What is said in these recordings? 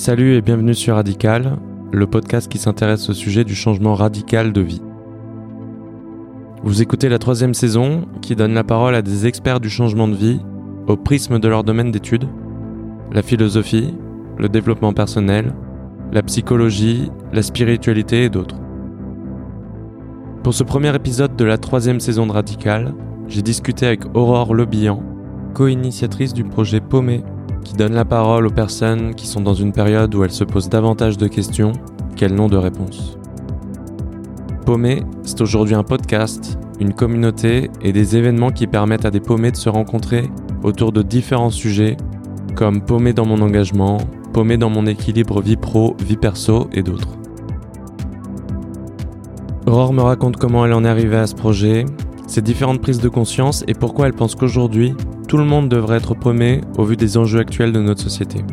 Salut et bienvenue sur Radical, le podcast qui s'intéresse au sujet du changement radical de vie. Vous écoutez la troisième saison qui donne la parole à des experts du changement de vie au prisme de leur domaine d'études, la philosophie, le développement personnel, la psychologie, la spiritualité et d'autres. Pour ce premier épisode de la troisième saison de Radical, j'ai discuté avec Aurore Lebihan, co-initiatrice du projet Paumé, qui donne la parole aux personnes qui sont dans une période où elles se posent davantage de questions qu'elles n'ont de réponses. Paumé, c'est aujourd'hui un podcast, une communauté et des événements qui permettent à des paumés de se rencontrer autour de différents sujets, comme paumé dans mon engagement, paumé dans mon équilibre vie pro, vie perso et d'autres. Aurore me raconte comment elle en est arrivée à ce projet, ses différentes prises de conscience et pourquoi elle pense qu'aujourd'hui, tout le monde devrait être paumé au vu des enjeux actuels de notre société.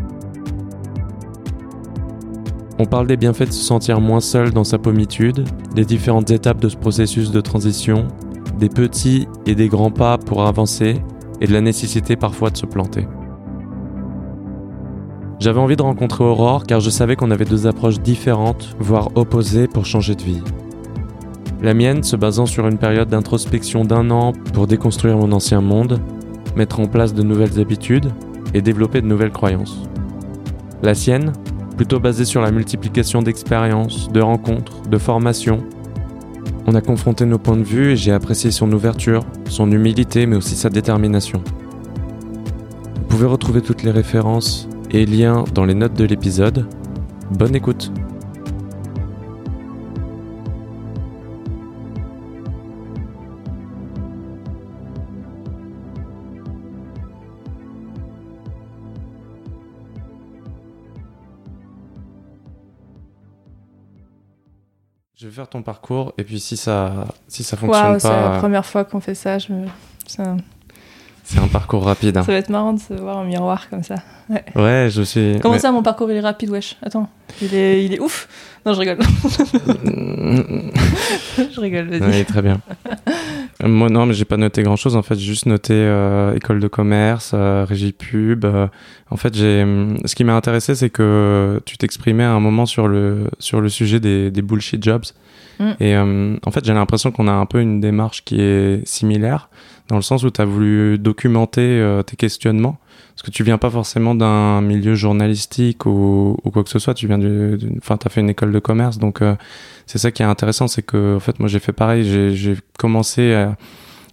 On parle des bienfaits de se sentir moins seul dans sa pommitude, des différentes étapes de ce processus de transition, des petits et des grands pas pour avancer et de la nécessité parfois de se planter. J'avais envie de rencontrer Aurore car je savais qu'on avait deux approches différentes, voire opposées pour changer de vie. La mienne se basant sur une période d'introspection d'un an pour déconstruire mon ancien monde, mettre en place de nouvelles habitudes et développer de nouvelles croyances. La sienne, plutôt basée sur la multiplication d'expériences, de rencontres, de formations. On a confronté nos points de vue et j'ai apprécié son ouverture, son humilité mais aussi sa détermination. Vous pouvez retrouver toutes les références et liens dans les notes de l'épisode. Bonne écoute Je vais faire ton parcours et puis si ça si ça fonctionne Waouh, c'est la pas, première fois qu'on fait ça. Je me... ça... c'est un parcours rapide. hein. ça va être marrant de se voir en miroir comme ça. Ouais. Ouais, je suis. Comment mais- ça, mon parcours il est rapide, wesh? Attends, il est, il est ouf? Non, je rigole. je rigole, vas-y. Oui, très bien. Euh, Moi, non, mais j'ai pas noté grand chose. En fait, j'ai juste noté euh, école de commerce, euh, régie pub. euh, en fait, j'ai. Ce qui m'a intéressé, c'est que tu t'exprimais à un moment sur le sur le sujet des, des bullshit jobs. Mm. Et euh, en fait, j'ai l'impression qu'on a un peu une démarche qui est similaire, dans le sens où tu as voulu documenter euh, tes questionnements. Parce que tu viens pas forcément d'un milieu journalistique ou, ou quoi que ce soit. Tu viens du, d'une- enfin, t'as fait une école de commerce, donc euh, c'est ça qui est intéressant, c'est que en fait, moi, j'ai fait pareil. J'ai, commencé à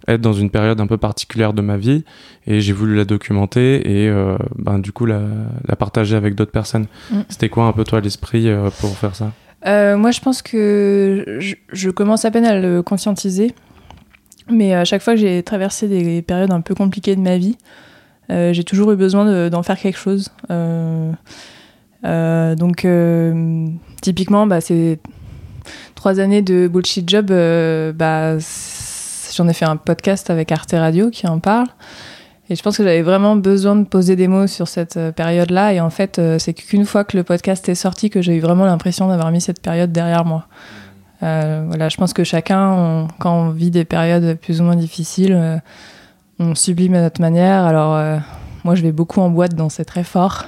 être dans une période un peu particulière de ma vie et j'ai voulu la documenter et euh, ben du coup la, la partager avec d'autres personnes. Mm. C'était quoi un peu toi l'esprit euh, pour faire ça? Euh, moi, je pense que je, je commence à peine à le conscientiser. Mais à chaque fois que j'ai traversé des périodes un peu compliquées de ma vie, j'ai toujours eu besoin de- d'en faire quelque chose. Euh, euh, donc, euh, typiquement, bah, c'est trois années de bullshit job. euh, bah, J'en ai fait un podcast avec Arte Radio qui en parle. Et je pense que j'avais vraiment besoin de poser des mots sur cette euh, période-là. Et en fait, euh, c'est qu'une fois que le podcast est sorti que j'ai eu vraiment l'impression d'avoir mis cette période derrière moi. Euh, voilà, je pense que chacun, quand on vit des périodes plus ou moins difficiles, euh, on sublime à notre manière. Alors, euh, moi, je vais beaucoup en boîte, c'est très fort.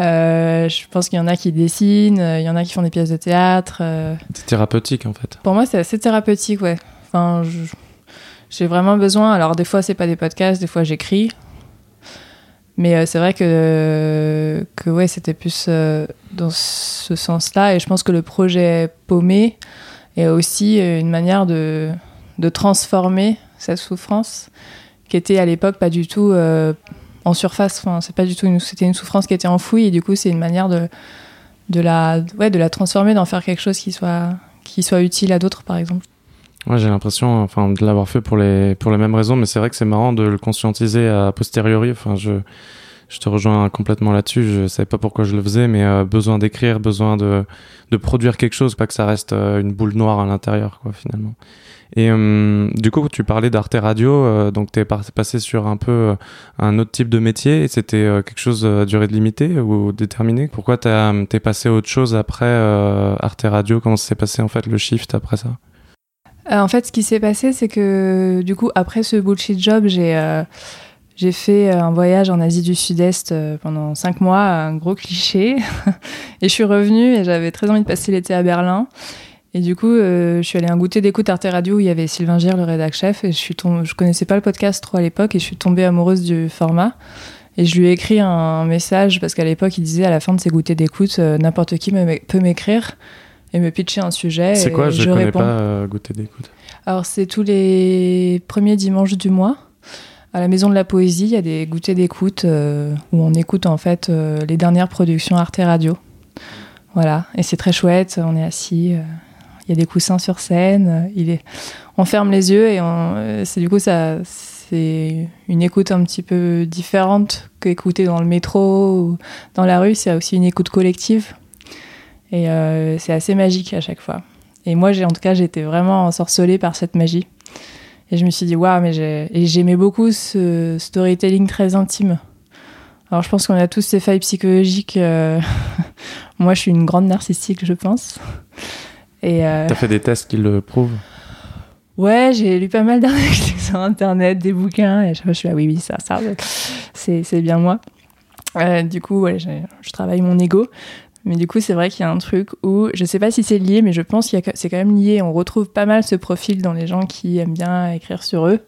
Euh, je pense qu'il y en a qui dessinent, euh, il y en a qui font des pièces de théâtre. euh, C'est thérapeutique en fait. pour moi, c'est assez thérapeutique, ouais. Enfin, j'ai vraiment besoin. Alors, des fois, c'est pas des podcasts, des fois, j'écris. Mais c'est vrai que, que ouais, c'était plus dans ce sens-là. Et je pense que le projet Paumé est aussi une manière de, de transformer cette souffrance qui était à l'époque pas du tout euh, en surface. Enfin, c'est pas du tout c'était une souffrance qui était enfouie. Et du coup, c'est une manière de, de, la, ouais, de la transformer, d'en faire quelque chose qui soit, qui soit utile à d'autres, par exemple. Ouais, j'ai l'impression, enfin, de l'avoir fait pour les pour les mêmes raisons, mais c'est vrai que c'est marrant de le conscientiser a posteriori. Enfin, je je te rejoins complètement là-dessus. Je savais pas pourquoi je le faisais, mais euh, besoin d'écrire, besoin de de produire quelque chose, pas que ça reste euh, une boule noire à l'intérieur, quoi, finalement. Et euh, du coup, tu parlais d'Arte Radio, euh, donc t'es par- passé sur un peu euh, un autre type de métier. et C'était quelque chose à durée limitée ou déterminée? Pourquoi t'as- t'es passé à autre chose après Arte Radio? Comment s'est passé en fait le shift après ça? En fait, ce qui s'est passé, c'est que du coup, après ce bullshit job, j'ai J'ai fait un voyage en Asie du Sud-Est pendant cinq mois, un gros cliché. et je suis revenue et j'avais très envie de passer l'été à Berlin. Et du coup, je suis allée à un goûter d'écoute Arte Radio où il y avait Sylvain Gire, le rédac chef. Et je suis je connaissais pas le podcast trop à l'époque et je suis tombée amoureuse du format. Et je lui ai écrit un message parce qu'à l'époque, il disait à la fin de ses goûters d'écoute, n'importe qui peut m'écrire et me pitcher un sujet. C'est quoi Je ne connais pas euh, Goûter d'écoute? Alors, c'est tous les premiers dimanches du mois. À la Maison de la Poésie, il y a des goûters d'écoute euh, où on écoute en fait euh, les dernières productions Arte Radio. Voilà, et c'est très chouette. On est assis, il y a des coussins sur scène. est... On ferme les yeux et c'est du coup ça, c'est une écoute un petit peu différente qu'écouter dans le métro ou dans la rue. C'est aussi une écoute collective. Et euh, c'est assez magique à chaque fois. Et moi, j'ai en tout cas, j'étais vraiment ensorcelée par cette magie. Et je me suis dit, waouh, mais j'aimais beaucoup ce storytelling très intime. Alors, je pense qu'on a tous ces failles psychologiques. Euh, moi, je suis une grande narcissique, je pense. Et euh... T'as fait des tests qui le prouvent Ouais, j'ai lu pas mal d'articles sur Internet, des bouquins, et je suis là, oui, oui, ça, ça, c'est bien moi. Euh, du coup, ouais, je travaille mon ego. Mais du coup, c'est vrai qu'il y a un truc où, je sais pas si c'est lié, mais je pense que c'est quand même lié. On retrouve pas mal ce profil dans les gens qui aiment bien écrire sur eux.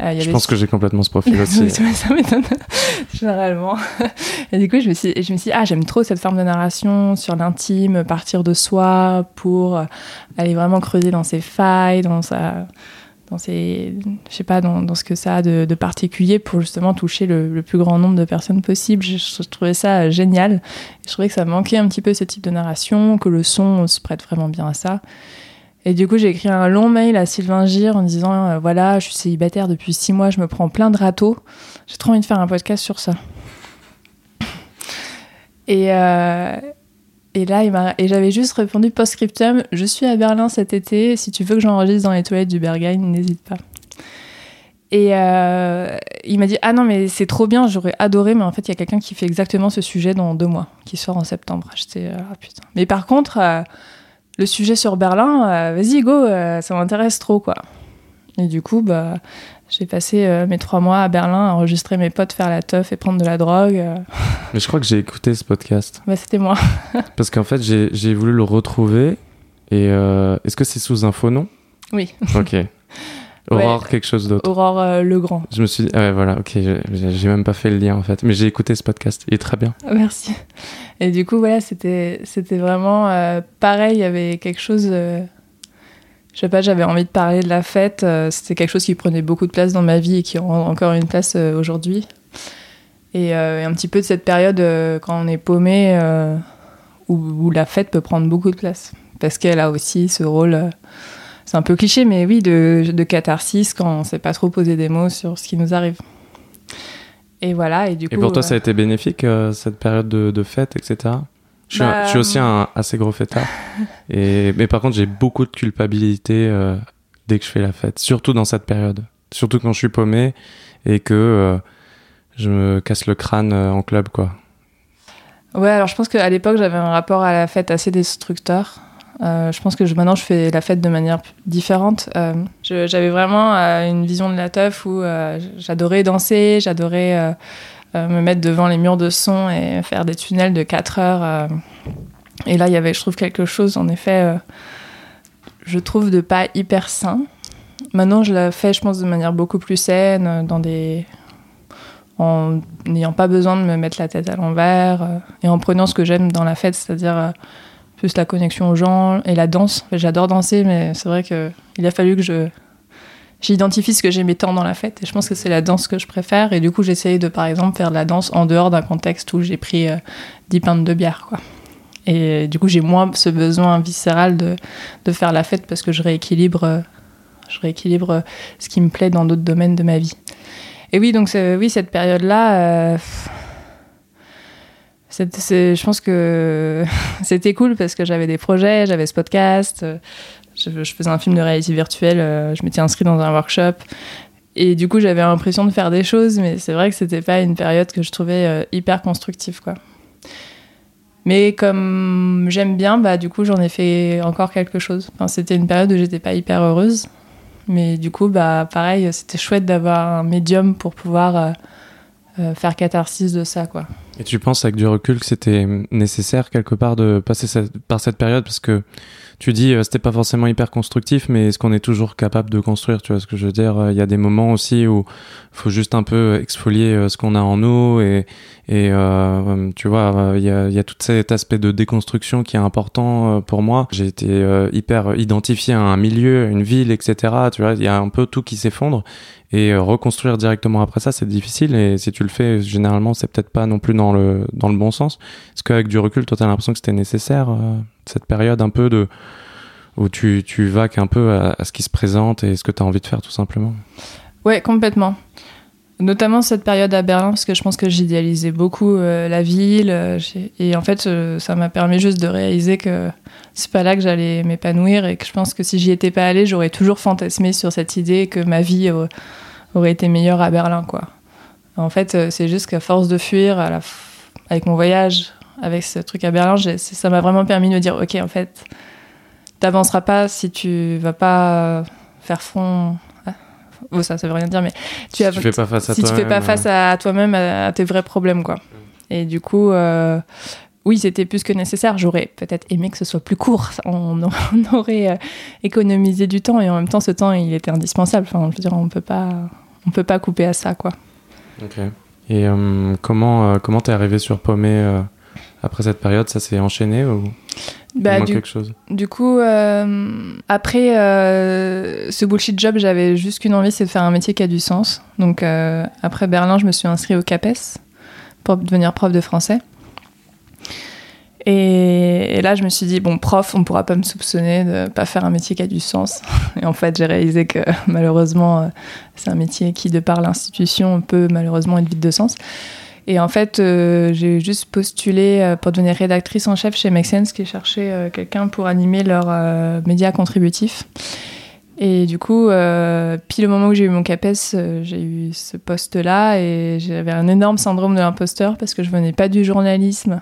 Euh, je pense que j'ai complètement ce profil aussi. ça m'étonne généralement. Et du coup, je me suis, je me suis dit, ah, j'aime trop cette forme de narration sur l'intime, partir de soi pour aller vraiment creuser dans ses failles, dans sa dans je sais pas, dans, ce que ça a de, particulier pour justement toucher le, plus grand nombre de personnes possible. Je, trouvais ça génial. Je trouvais que ça manquait un petit peu ce type de narration, que le son se prête vraiment bien à ça. Et du coup, j'ai écrit un long mail à Sylvain Gire en disant euh, voilà, je suis célibataire depuis six mois, je me prends plein de râteaux. J'ai trop envie de faire un podcast sur ça. Et, euh, et là, et j'avais juste répondu post-scriptum Je suis à Berlin cet été. Si tu veux que j'enregistre dans les toilettes du Berghain, n'hésite pas. Et euh, il m'a dit Ah non, mais c'est trop bien, j'aurais adoré, mais en fait, il y a quelqu'un qui fait exactement ce sujet dans deux mois, qui sort en septembre. J'étais Ah putain. Mais par contre, euh, le sujet sur Berlin, euh, vas-y, go, ça m'intéresse trop, quoi. Et du coup, bah, j'ai passé euh, mes trois mois à Berlin à enregistrer mes potes, faire la teuf et prendre de la drogue. Euh. Mais je crois que j'ai écouté ce podcast. Bah, c'était moi. Parce qu'en fait, j'ai voulu le retrouver. Et euh, est-ce que c'est sous un faux nom? Oui. Ok. Aurore, quelque chose d'autre. Aurore Le Grand. Je me suis dit, ah ouais, voilà, ok, j'ai même pas fait le lien en fait. Mais j'ai écouté ce podcast, il est très bien. Merci. Et du coup, voilà, c'était vraiment pareil, il y avait quelque chose je sais pas, j'avais envie de parler de la fête. Euh, c'était quelque chose qui prenait beaucoup de place dans ma vie et qui rend encore une place euh, aujourd'hui. Et euh, un petit peu de cette période quand on est paumé, où, la fête peut prendre beaucoup de place. Parce qu'elle a aussi ce rôle, c'est un peu cliché, mais oui, de, de catharsis quand on sait pas trop poser des mots sur ce qui nous arrive. Et voilà, et du coup. Et pour toi, ça a été bénéfique, cette période de, de fête, etc. Je, suis, aussi un assez gros fêtard. Et, mais par contre, j'ai beaucoup de culpabilité euh, dès que je fais la fête, surtout dans cette période. Surtout quand je suis paumé et que euh, je me casse le crâne euh, en club, quoi. Ouais, alors je pense qu'à l'époque, j'avais un rapport à la fête assez destructeur. je pense que maintenant, je fais la fête de manière différente. j'avais vraiment une vision de la teuf où j'adorais danser, j'adorais me mettre devant les murs de son et faire des tunnels de 4 heures. Euh. Et là, il y avait, je trouve, quelque chose, en effet, euh, je trouve, de pas hyper sain. Maintenant, je la fais, je pense, de manière beaucoup plus saine, des en n'ayant pas besoin de me mettre la tête à l'envers et en prenant ce que j'aime dans la fête, c'est-à-dire plus la connexion aux gens et la danse. J'adore danser, mais c'est vrai qu'il a fallu que je j'identifie ce que j'aimais tant dans la fête et je pense que c'est la danse que je préfère et du coup j'essaye de par exemple faire de la danse en dehors d'un contexte où j'ai pris 10 euh, pintes de bière quoi. Et du coup j'ai moins ce besoin viscéral de, faire la fête parce que je rééquilibre, euh, je rééquilibre euh, ce qui me plaît dans d'autres domaines de ma vie. Et oui donc oui cette période là je pense que c'était cool parce que j'avais des projets, j'avais ce podcast, je, faisais un film de réalité virtuelle, euh, je m'étais inscrite dans un workshop. Et du coup, j'avais l'impression de faire des choses, mais c'est vrai que c'était pas une période que je trouvais euh, hyper constructive, quoi. Mais comme j'aime bien, bah du coup, j'en ai fait encore quelque chose. Enfin, c'était une période où j'étais pas hyper heureuse, mais du coup, bah pareil, c'était chouette d'avoir un médium pour pouvoir euh, faire catharsis de ça, quoi. Et tu penses avec du recul que c'était nécessaire quelque part de passer par cette période? Parce que tu dis euh, c'était pas forcément hyper constructif, mais est-ce qu'on est toujours capable de construire Tu vois ce que je veux dire Il y a des moments aussi où faut juste un peu exfolier euh, ce qu'on a en nous et, et euh, tu vois il y a, y a tout cet aspect de déconstruction qui est important pour moi. J'ai été hyper identifié à un milieu, une ville, etc. Tu vois il y a un peu tout qui s'effondre et reconstruire directement après ça c'est difficile et si tu le fais généralement c'est peut-être pas non plus dans le dans le bon sens. Est-ce qu'avec du recul toi t'as l'impression que c'était nécessaire cette période un peu de où tu, tu vaques un peu à, ce qui se présente et ce que tu as envie de faire tout simplement. Ouais, complètement. Notamment cette période à Berlin, parce que je pense que j'idéalisais beaucoup euh, la ville. Euh, et en fait, euh, ça m'a permis juste de réaliser que c'est pas là que j'allais m'épanouir et que je pense que si j'y étais pas allée, j'aurais toujours fantasmé sur cette idée que ma vie aurait été meilleure à Berlin, quoi. En fait, c'est juste qu'à force de fuir avec mon voyage, avec ce truc à Berlin, ça m'a vraiment permis de me dire, ok, en fait, t'avanceras pas si tu vas pas faire fond. Oh, ça, ça veut rien dire, mais tu, si tu fais pas face à si tu fais pas face à toi-même, à, tes vrais problèmes, quoi. Et du coup, euh, oui, c'était plus que nécessaire. J'aurais peut-être aimé que ce soit plus court. On, aurait euh, économisé du temps et en même temps, ce temps, il était indispensable. Enfin, je veux dire, on peut pas, on peut pas couper à ça, quoi. Ok. Et euh, comment, comment t'es arrivé sur Paumé après cette période Ça s'est enchaîné ou bah, du, quelque chose? Du coup, euh, après euh, ce bullshit job, j'avais juste qu'une envie, c'est de faire un métier qui a du sens. Donc euh, après Berlin, je me suis inscrite au CAPES pour devenir prof de français. Et, là, je me suis dit, bon, prof, on pourra pas me soupçonner de pas faire un métier qui a du sens. Et en fait, j'ai réalisé que malheureusement, c'est un métier qui, de par l'institution, peut malheureusement être vide de sens. Et en fait, euh, j'ai juste postulé euh, pour devenir rédactrice en chef chez Make Sense, qui cherchait euh, quelqu'un pour animer leur média contributif. Et du coup, pile au moment où j'ai eu mon CAPES, j'ai eu ce poste-là et j'avais un énorme syndrome de l'imposteur parce que je venais pas du journalisme.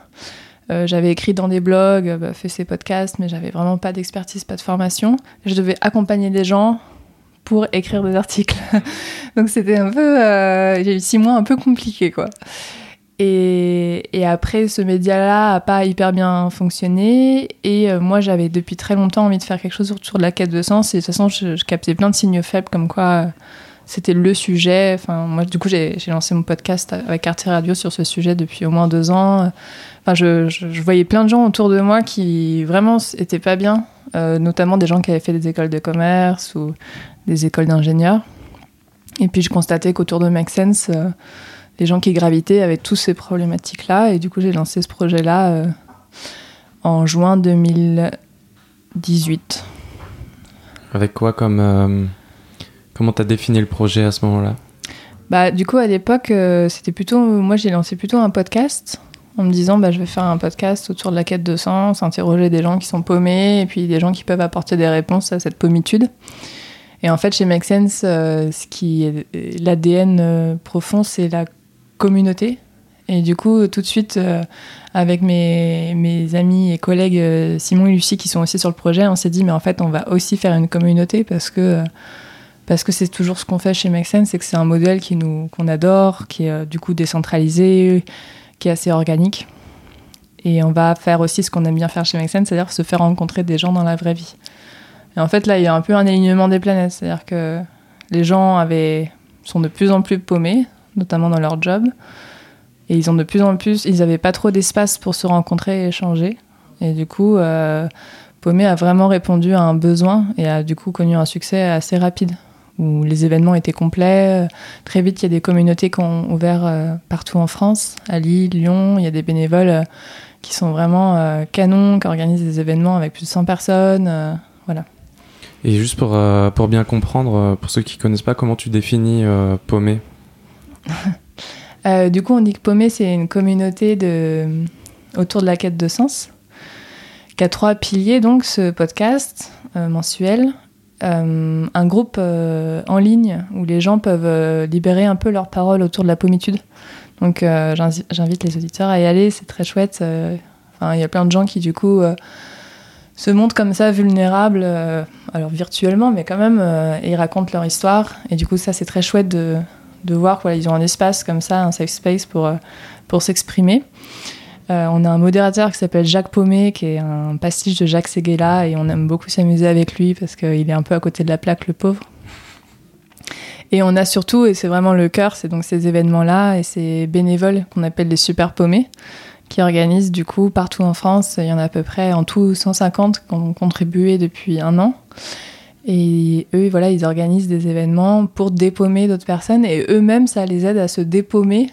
j'avais écrit dans des blogs, bah, fait ces podcasts, mais j'avais vraiment pas d'expertise, pas de formation. Je devais accompagner des gens pour écrire des articles. Donc c'était un peu, euh, j'ai eu six mois un peu compliqués quoi. Et, après, ce média-là a pas hyper bien fonctionné. Et euh, moi, j'avais depuis très longtemps envie de faire quelque chose autour de la quête de sens. Et de toute façon, je, captais plein de signaux faibles comme quoi euh, c'était le sujet. Enfin, moi, du coup, j'ai lancé mon podcast avec Arte Radio sur ce sujet depuis au moins deux ans. Enfin, je, je, voyais plein de gens autour de moi qui vraiment étaient pas bien, notamment des gens qui avaient fait des écoles de commerce ou des écoles d'ingénieurs. Et puis je constatais qu'autour de Make Sense, euh, les gens qui gravitaient avaient tous ces problématiques-là. Et du coup, j'ai lancé ce projet-là euh, en juin 2018. Avec quoi comme. Euh, comment tu as défini le projet à ce moment-là? Bah, Du coup, à l'époque, c'était plutôt. Moi, j'ai lancé plutôt un podcast en me disant bah, je vais faire un podcast autour de la quête de sens, interroger des gens qui sont paumés et puis des gens qui peuvent apporter des réponses à cette pommitude. Et en fait, chez Make Sense, euh, ce qui est l'ADN euh, profond, c'est la communauté. Et du coup, tout de suite, euh, avec mes, amis et collègues Simon et Lucie qui sont aussi sur le projet, on s'est dit, mais en fait, on va aussi faire une communauté parce que parce que c'est toujours ce qu'on fait chez Make Sense, c'est que c'est un modèle qu'on adore, qui est du coup décentralisé, qui est assez organique. Et on va faire aussi ce qu'on aime bien faire chez Make Sense, c'est-à-dire se faire rencontrer des gens dans la vraie vie. Et en fait, là, il y a un peu un alignement des planètes. C'est-à-dire que les gens avaient, sont de plus en plus paumés, notamment dans leur job. Et ils ont de plus en plus, ils n'avaient pas trop d'espace pour se rencontrer et échanger. Et du coup, euh, Paumé a vraiment répondu à un besoin et a du coup connu un succès assez rapide, où les événements étaient complets. Très vite, il y a des communautés qui ont ouvert euh, partout en France, à Lille, Lyon. Il y a des bénévoles euh, qui sont vraiment euh, canons, qui organisent des événements avec plus de 100 personnes. voilà. Et juste pour, euh, pour bien comprendre, euh, pour ceux qui ne connaissent pas, comment tu définis euh, Paumé Du coup, on dit que Paumé, c'est une communauté de, autour de la quête de sens, qui a trois piliers, donc ce podcast mensuel, un groupe en ligne où les gens peuvent libérer un peu leurs paroles autour de la pommitude. Donc j'invite les auditeurs à y aller, c'est très chouette. Il y a plein de gens qui, du coup se montrent comme ça vulnérables, euh, alors virtuellement, mais quand même, euh, et ils racontent leur histoire. Et du coup, ça, c'est très chouette de, de voir qu'ils ont un espace comme ça, un safe space pour, pour s'exprimer. on a un modérateur qui s'appelle Jacques Paumet, qui est un pastiche de Jacques Seguela, et on aime beaucoup s'amuser avec lui parce qu'il est un peu à côté de la plaque, le pauvre. Et on a surtout, et c'est vraiment le cœur, c'est donc ces événements-là et ces bénévoles qu'on appelle les super paumés, qui organisent du coup partout en France. Il y en a à peu près en tout 150 qui ont contribué depuis un an. Et eux, voilà, ils organisent des événements pour dépaumer d'autres personnes et eux-mêmes, ça les aide à se dépaumer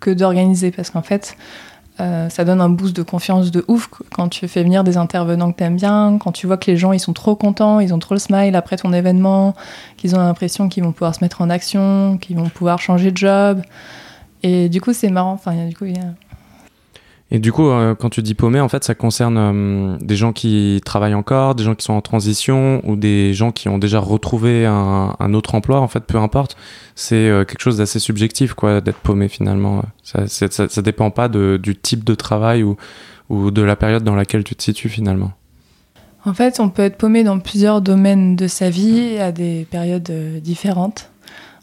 que d'organiser parce qu'en fait, euh, ça donne un boost de confiance de ouf quand tu fais venir des intervenants que tu aimes bien, quand tu vois que les gens ils sont trop contents, ils ont trop le smile après ton événement, qu'ils ont l'impression qu'ils vont pouvoir se mettre en action, qu'ils vont pouvoir changer de job. Et du coup, c'est marrant. Enfin, du coup, il y a et du coup, euh, quand tu dis paumé, en fait, ça concerne euh, des gens qui travaillent encore, des gens qui sont en transition ou des gens qui ont déjà retrouvé un, autre emploi, en fait, peu importe. C'est euh, quelque chose d'assez subjectif, quoi, d'être paumé finalement. Ça, ça, dépend pas du type de travail ou de la période dans laquelle tu te situes finalement. En fait, on peut être paumé dans plusieurs domaines de sa vie à des périodes différentes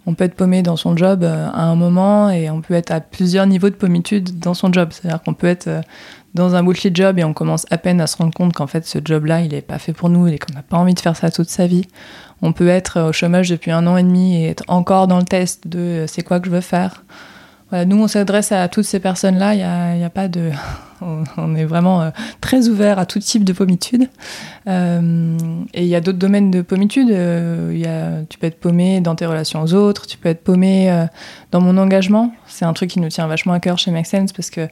on peut être paumé dans son job euh, à un moment et on peut être à plusieurs niveaux de pommitude dans son job. C'est-à-dire qu'on peut être euh, dans un bullshit job et on commence à peine à se rendre compte qu'en fait ce job-là, il n'est pas fait pour nous et qu'on n'a pas envie de faire ça toute sa vie. On peut être au chômage depuis un an et demi et être encore dans le test de euh, c'est quoi que je veux faire nous, on s'adresse à toutes ces personnes-là. Il n'y a, pas de. On, est vraiment euh, très ouvert à tout type de pommitude. Euh, et il y a d'autres domaines de pommitude. Euh, y a, tu peux être paumé dans tes relations aux autres. Tu peux être paumé dans mon engagement. C'est un truc qui nous tient vachement à cœur chez Make parce que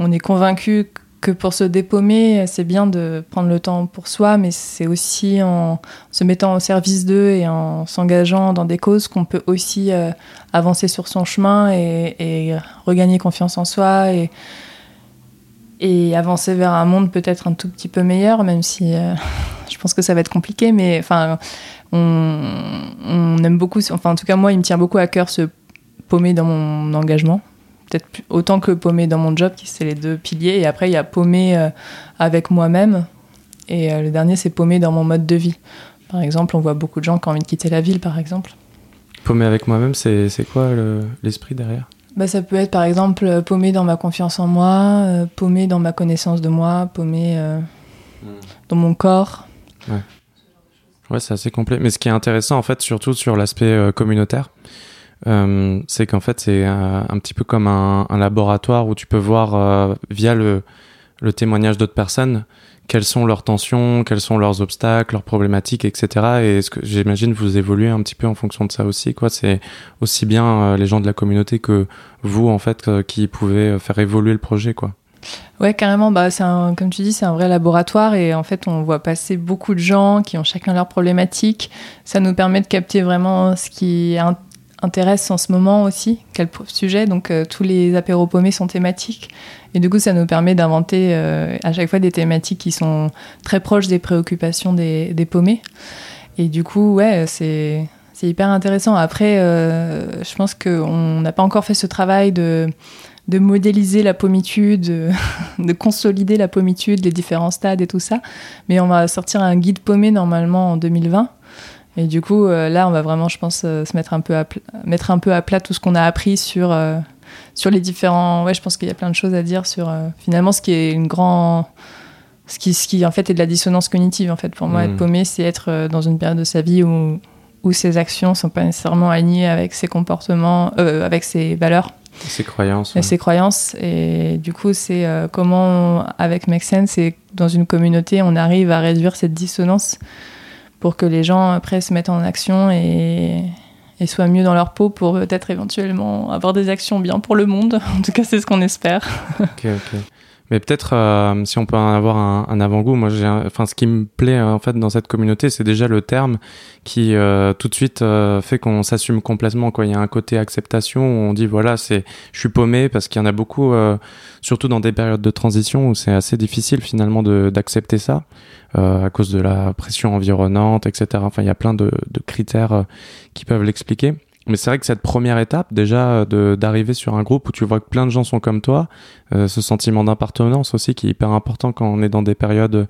on est convaincu que pour se dépaumer, c'est bien de prendre le temps pour soi, mais c'est aussi en se mettant au service d'eux et en s'engageant dans des causes qu'on peut aussi euh, avancer sur son chemin et, regagner confiance en soi et, avancer vers un monde peut-être un tout petit peu meilleur, même si euh, je pense que ça va être compliqué, mais enfin, on, on aime beaucoup, enfin en tout cas moi, il me tient beaucoup à cœur ce paumer dans mon engagement peut-être autant que paumé dans mon job, qui c'est les deux piliers. Et après, il y a paumé euh, avec moi-même. Et euh, le dernier, c'est paumé dans mon mode de vie. Par exemple, on voit beaucoup de gens qui ont envie de quitter la ville, par exemple. Paumé avec moi-même, c'est quoi l'esprit derrière? Bah, Ça peut être, par exemple, euh, paumé dans ma confiance en moi, paumé dans ma connaissance de moi, paumé hmm. dans mon corps. Ouais. Ouais, c'est assez complet. Mais ce qui est intéressant, en fait, surtout sur l'aspect communautaire, euh, c'est qu'en fait c'est un, petit peu comme un, laboratoire où tu peux voir euh, via le, témoignage d'autres personnes quelles sont leurs tensions, quels sont leurs obstacles, leurs problématiques, etc. Et ce que j'imagine vous évoluez un petit peu en fonction de ça aussi, quoi. C'est aussi bien euh, les gens de la communauté que vous, en fait, qui pouvez faire évoluer le projet, quoi. Ouais, carrément. Bah, c'est comme tu dis, c'est un vrai laboratoire et en fait, on voit passer beaucoup de gens qui ont chacun leurs problématiques. Ça nous permet de capter vraiment ce qui est intéresse en ce moment aussi, quel sujet. Donc euh, tous les apéros paumés sont thématiques. Et du coup, ça nous permet d'inventer euh, à chaque fois des thématiques qui sont très proches des préoccupations des, des paumés. Et du coup, ouais, c'est hyper intéressant. Après, euh, je pense qu'on n'a pas encore fait ce travail de, de modéliser la pommitude, de, de consolider la pommitude, les différents stades et tout ça. Mais on va sortir un guide paumé normalement en 2020 et du coup, euh, là, on va vraiment, je pense, euh, se mettre un peu à plat, mettre un peu à plat tout ce qu'on a appris sur, euh, sur les différents. Ouais, je pense qu'il y a plein de choses à dire sur finalement ce qui est une grande. Ce qui, ce qui, en fait, est de la dissonance cognitive. En fait, pour moi, être mmh. paumé, c'est être dans une période de sa vie où, où ses actions sont pas nécessairement alignées avec ses comportements, avec ses valeurs. Ses croyances. Et ses croyances. Et du coup, c'est comment, avec Make Sense et dans une communauté, on arrive à réduire cette dissonance pour que les gens après se mettent en action et, soient mieux dans leur peau pour peut-être éventuellement avoir des actions bien pour le monde. En tout cas, c'est ce qu'on espère. Ok, ok. Mais peut-être euh, si on peut en avoir un, avant-goût, moi, j'ai, enfin, ce qui me plaît euh, en fait dans cette communauté, c'est déjà le terme qui euh, tout de suite fait qu'on s'assume complètement. Quoi, il y a un côté acceptation où on dit voilà, c'est, je suis paumé parce qu'il y en a beaucoup, surtout dans des périodes de transition où c'est assez difficile finalement de, d'accepter ça à cause de la pression environnante, etc. Enfin, il y a plein de, de critères qui peuvent l'expliquer. Mais c'est vrai que cette première étape, déjà, d'arriver sur un groupe où tu vois que plein de gens sont comme toi, euh, ce sentiment d'appartenance aussi qui est hyper important quand on est dans des périodes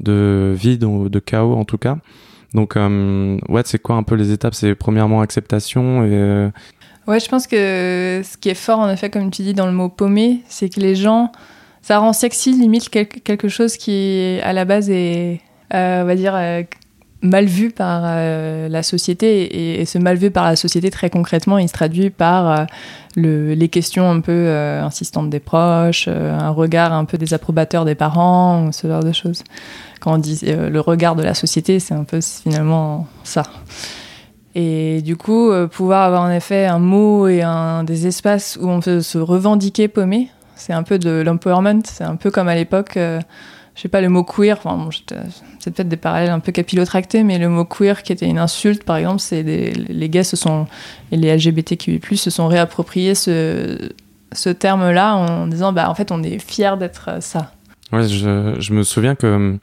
de vide ou de chaos en tout cas. Donc, euh, ouais, c'est quoi un peu les étapes? C'est premièrement acceptation et. Euh, Ouais, je pense que ce qui est fort, en effet, comme tu dis dans le mot paumé, c'est que les gens, ça rend sexy limite quelque chose qui, à la base, est, on va dire, mal vu par euh, la société. Et, ce mal vu par la société, très concrètement, il se traduit par le, les questions un peu insistantes des proches, un regard un peu désapprobateur des parents, ce genre de choses. Quand on dit le regard de la société, c'est un peu finalement ça. Et du coup, euh, pouvoir avoir en effet un mot et des espaces où on peut se revendiquer paumé, c'est un peu de l'empowerment. C'est un peu comme à l'époque, euh, je sais pas, le mot queer. Enfin, c'est peut-être des parallèles un peu capillotractés, mais le mot queer qui était une insulte, par exemple, c'est les gays se sont, et les LGBTQI+, se sont réappropriés ce, ce terme-là en disant, bah, en fait, on est fiers d'être ça. Ouais, je, je me souviens que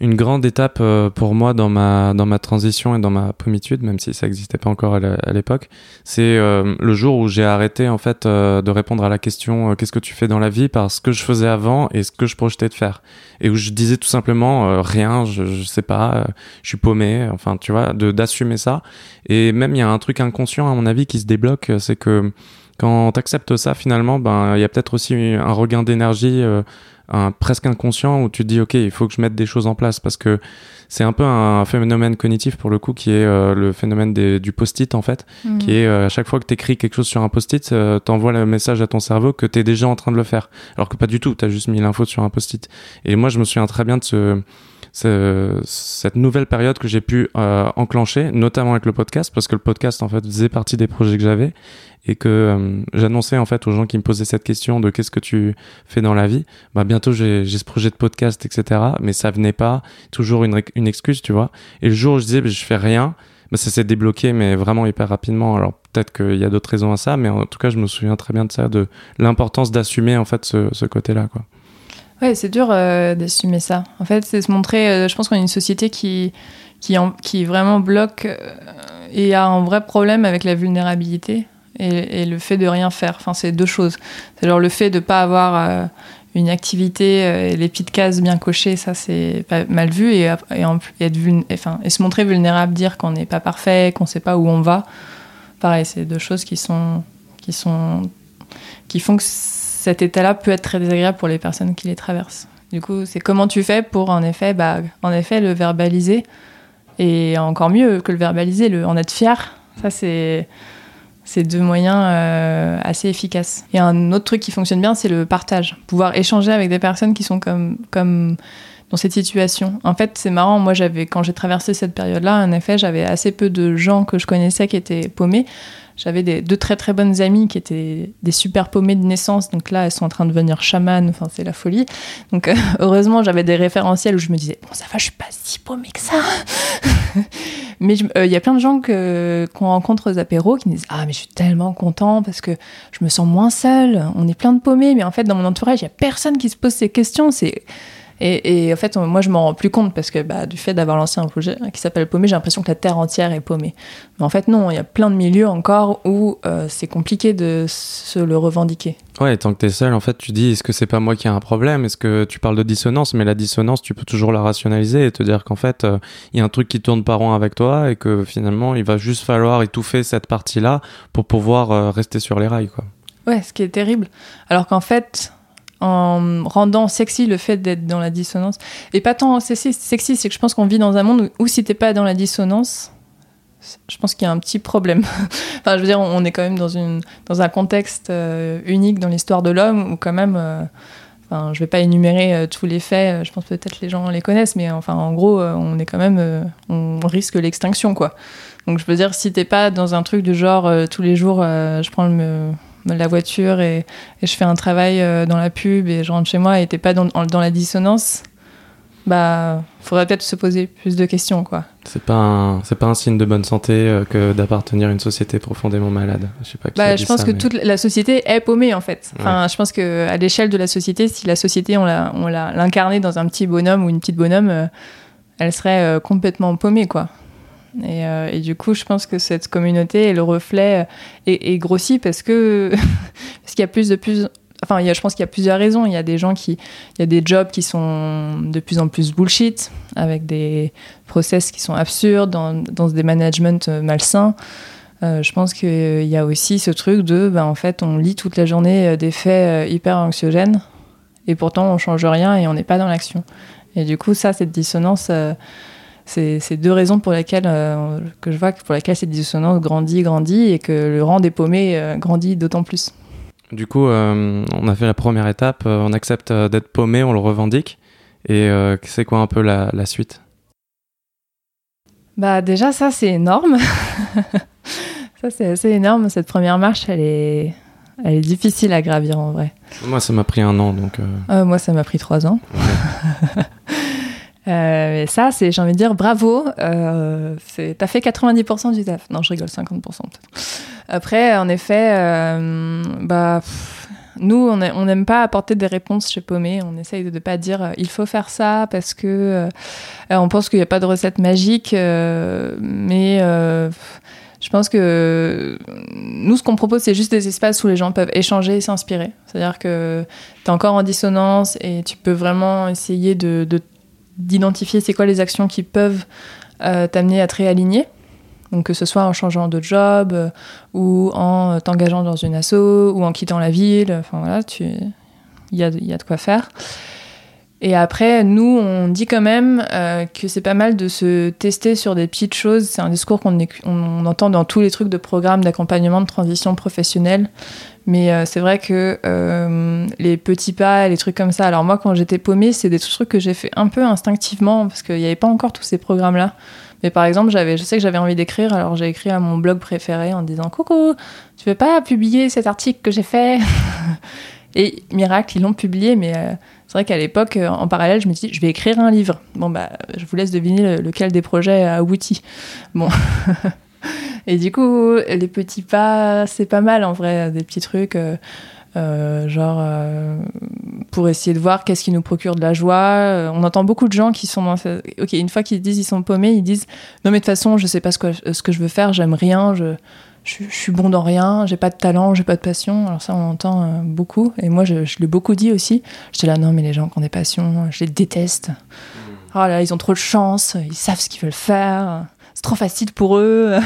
une grande étape euh, pour moi dans ma dans ma transition et dans ma pommitude, même si ça n'existait pas encore à l'époque, c'est euh, le jour où j'ai arrêté en fait euh, de répondre à la question qu'est-ce que tu fais dans la vie par ce que je faisais avant et ce que je projetais de faire. Et où je disais tout simplement rien, je, je sais pas, je suis paumé, enfin tu vois, de d'assumer ça. Et même il y a un truc inconscient à mon avis qui se débloque, c'est que quand t'acceptes ça finalement, ben il y a peut-être aussi un regain d'énergie un, presque inconscient où tu te dis ok il faut que je mette des choses en place parce que c'est un peu un phénomène cognitif pour le coup qui est euh, le phénomène du post-it en fait mhm. qui est euh, à chaque fois que tu écris quelque chose sur un post-it euh, t'envoies le message à ton cerveau que tu es déjà en train de le faire alors que pas du tout tu as juste mis l'info sur un post-it et moi je me souviens très bien de ce cette nouvelle période que j'ai pu euh, enclencher, notamment avec le podcast, parce que le podcast en fait faisait partie des projets que j'avais et que euh, j'annonçais en fait aux gens qui me posaient cette question de qu'est-ce que tu fais dans la vie. Bah bientôt j'ai ce projet de podcast, etc. Mais ça venait pas, toujours une, excuse, tu vois. Et le jour où je disais je fais rien, bah, ça s'est débloqué, mais vraiment hyper rapidement. Alors peut-être qu'il y a d'autres raisons à ça, mais en tout cas je me souviens très bien de ça, de l'importance d'assumer en fait ce, ce côté-là, quoi. Ouais, c'est dur euh, d'assumer ça. En fait, c'est se montrer. Euh, je pense qu'on est une société qui, qui, qui vraiment bloque euh, et a un vrai problème avec la vulnérabilité et, le fait de rien faire. Enfin, c'est deux choses. C'est genre le fait de ne pas avoir une activité et les petites cases bien cochées, ça c'est mal vu. Et, et, être enfin, et se montrer vulnérable, dire qu'on n'est pas parfait, qu'on ne sait pas où on va. Pareil, c'est deux choses qui sont. Qui sont qui font que cet état-là peut être très désagréable pour les personnes qui les traversent. Du coup, c'est comment tu fais pour, en effet, bah, en effet, le verbaliser et encore mieux que le verbaliser, le, en être fier. Ça, c'est c'est deux moyens euh, assez efficaces. Et un autre truc qui fonctionne bien, c'est le partage. Pouvoir échanger avec des personnes qui sont comme, comme dans cette situation. En fait, c'est marrant, moi, j'avais, quand j'ai traversé cette période-là, en effet, j'avais assez peu de gens que je connaissais qui étaient paumés. J'avais des, deux très très bonnes amies qui étaient des super paumées de naissance. Donc là, elles sont en train de devenir chamanes. Enfin, c'est la folie. Donc euh, heureusement, j'avais des référentiels où je me disais, bon, ça va, je suis pas si paumée que ça. mais euh, il y a plein de gens qu'on rencontre aux apéros qui me disent, ah, mais je suis tellement content parce que je me sens moins seule. On est plein de paumés. Mais en fait, dans mon entourage, il y a personne qui se pose ces questions. C'est et, en fait, moi, je m'en rends plus compte parce que bah, du fait d'avoir lancé un projet qui s'appelle Paumé, j'ai l'impression que la terre entière est paumée. Mais en fait, non, il y a plein de milieux encore où euh, c'est compliqué de se le revendiquer. Ouais, tant que tu es seul, en fait, tu dis est-ce que c'est pas moi qui ai un problème? Est-ce que tu parles de dissonance? Mais la dissonance, tu peux toujours la rationaliser et te dire qu'en fait, euh, il y a un truc qui tourne pas rond avec toi et que finalement, il va juste falloir étouffer cette partie-là pour pouvoir euh, rester sur les rails, quoi. Ouais, ce qui est terrible. Alors qu'en fait, en rendant sexy le fait d'être dans la dissonance. Et pas tant sexy, sexy c'est que je pense qu'on vit dans un monde où, si t'es pas dans la dissonance, je pense qu'il y a un petit problème. enfin, je veux dire, on est quand même dans un contexte euh, unique dans l'histoire de l'homme où quand même... Euh, enfin, je vais pas énumérer euh, tous les faits, je pense peut-être les gens les connaissent, mais enfin, en gros, on est quand même... on risque l'extinction, quoi. Donc je veux dire, si t'es pas dans un truc du genre, tous les jours, je prends le la voiture et, je fais un travail euh, dans la pub et je rentre chez moi et t'es pas dans, dans, la dissonance, bah, faudrait peut-être se poser plus de questions, quoi. C'est pas c'est pas un signe de bonne santé euh, que d'appartenir à une société profondément malade. Je sais pas. Qui bah, je pense que toute la société est paumée en fait. Enfin, je pense que à l'échelle de la société, si la société on l'a on l'a l'incarnait dans un petit bonhomme ou une petite bonhomme, euh, elle serait complètement paumée, quoi. Euh, et, du coup, je pense que cette communauté est le reflet et, grossit parce que parce qu'il y a plus de plus. Enfin, je pense qu'il y a plusieurs raisons. Il y a des gens qui, il y a des jobs qui sont de plus en plus bullshit, avec des process qui sont absurdes, dans, des managements malsains. je pense qu'il y a aussi ce truc de, ben, en fait, on lit toute la journée des faits hyper anxiogènes et pourtant on change rien et on n'est pas dans l'action. Et du coup, ça, cette dissonance, c'est deux raisons pour lesquelles que je vois pour lesquelles cette dissonance grandit, grandit et que le rang des paumés grandit d'autant plus. Du coup, euh, on a fait la première étape, euh, on accepte euh, d'être paumé, on le revendique. Et c'est quoi un peu la, suite? Bah déjà ça c'est énorme. ça c'est assez énorme. Cette première marche elle est, elle est difficile à gravir en vrai. Moi ça m'a pris un an donc. moi ça m'a pris trois ans. Euh, ça, c'est, j'ai envie de dire, bravo. Euh, t'as fait 90% du taf. Non, je rigole, 50% peut-être. Après, en effet, euh, bah, nous, on n'aime pas apporter des réponses chez Paumé. On essaye de ne pas dire il faut faire ça parce que on pense qu'il n'y a pas de recette magique. mais je pense que nous, ce qu'on propose, c'est juste des espaces où les gens peuvent échanger et s'inspirer. C'est-à-dire que tu es encore en dissonance et tu peux vraiment essayer de, de d'identifier c'est quoi les actions qui peuvent euh, t'amener à te réaligner. Donc que ce soit en changeant de job euh, ou en euh, t'engageant dans une asso ou en quittant la ville. Enfin voilà, il y a, y a, de quoi faire. Et après, nous, on dit quand même que c'est pas mal de se tester sur des petites choses. C'est un discours qu'on on entend dans tous les trucs de programme d'accompagnement de transition professionnelle. Mais euh, c'est vrai que euh, les petits pas, les trucs comme ça. Alors moi, quand j'étais paumée, c'est des trucs que j'ai fait un peu instinctivement parce qu'il n'y avait pas encore tous ces programmes-là. Mais par exemple, j'avais, je sais que j'avais envie d'écrire, alors j'ai écrit à mon blog préféré en disant coucou, tu veux pas publier cet article que j'ai fait? Et miracle, ils l'ont publié, mais euh, c'est vrai qu'à l'époque, en parallèle, je me dis, je vais écrire un livre. Bon bah, je vous laisse deviner lequel des projets a abouti. Bon. Et du coup, les petits pas, c'est pas mal en vrai, des petits trucs. Euh, euh, genre euh, pour essayer de voir qu'est-ce qui nous procure de la joie. on entend beaucoup de gens qui sont dans Ok, une fois qu'ils disent ils sont paumés, ils disent non mais de toute façon je sais pas ce que, ce que je veux faire, j'aime rien, je, je, suis bon dans rien, j'ai pas de talent, j'ai pas de passion. Alors ça on entend beaucoup et moi je, je l'ai beaucoup dit aussi. J'étais là non mais les gens qui ont des passions, je les déteste. Oh là ils ont trop de chance, ils savent ce qu'ils veulent faire c'est trop facile pour eux.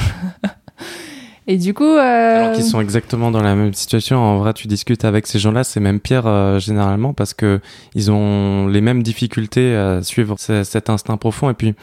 Et du coup. Euh... Alors qu'ils sont exactement dans la même situation. En vrai, tu discutes avec ces gens-là, c'est même pire euh, généralement parce que ils ont les mêmes difficultés à suivre cet instinct profond. Et puis,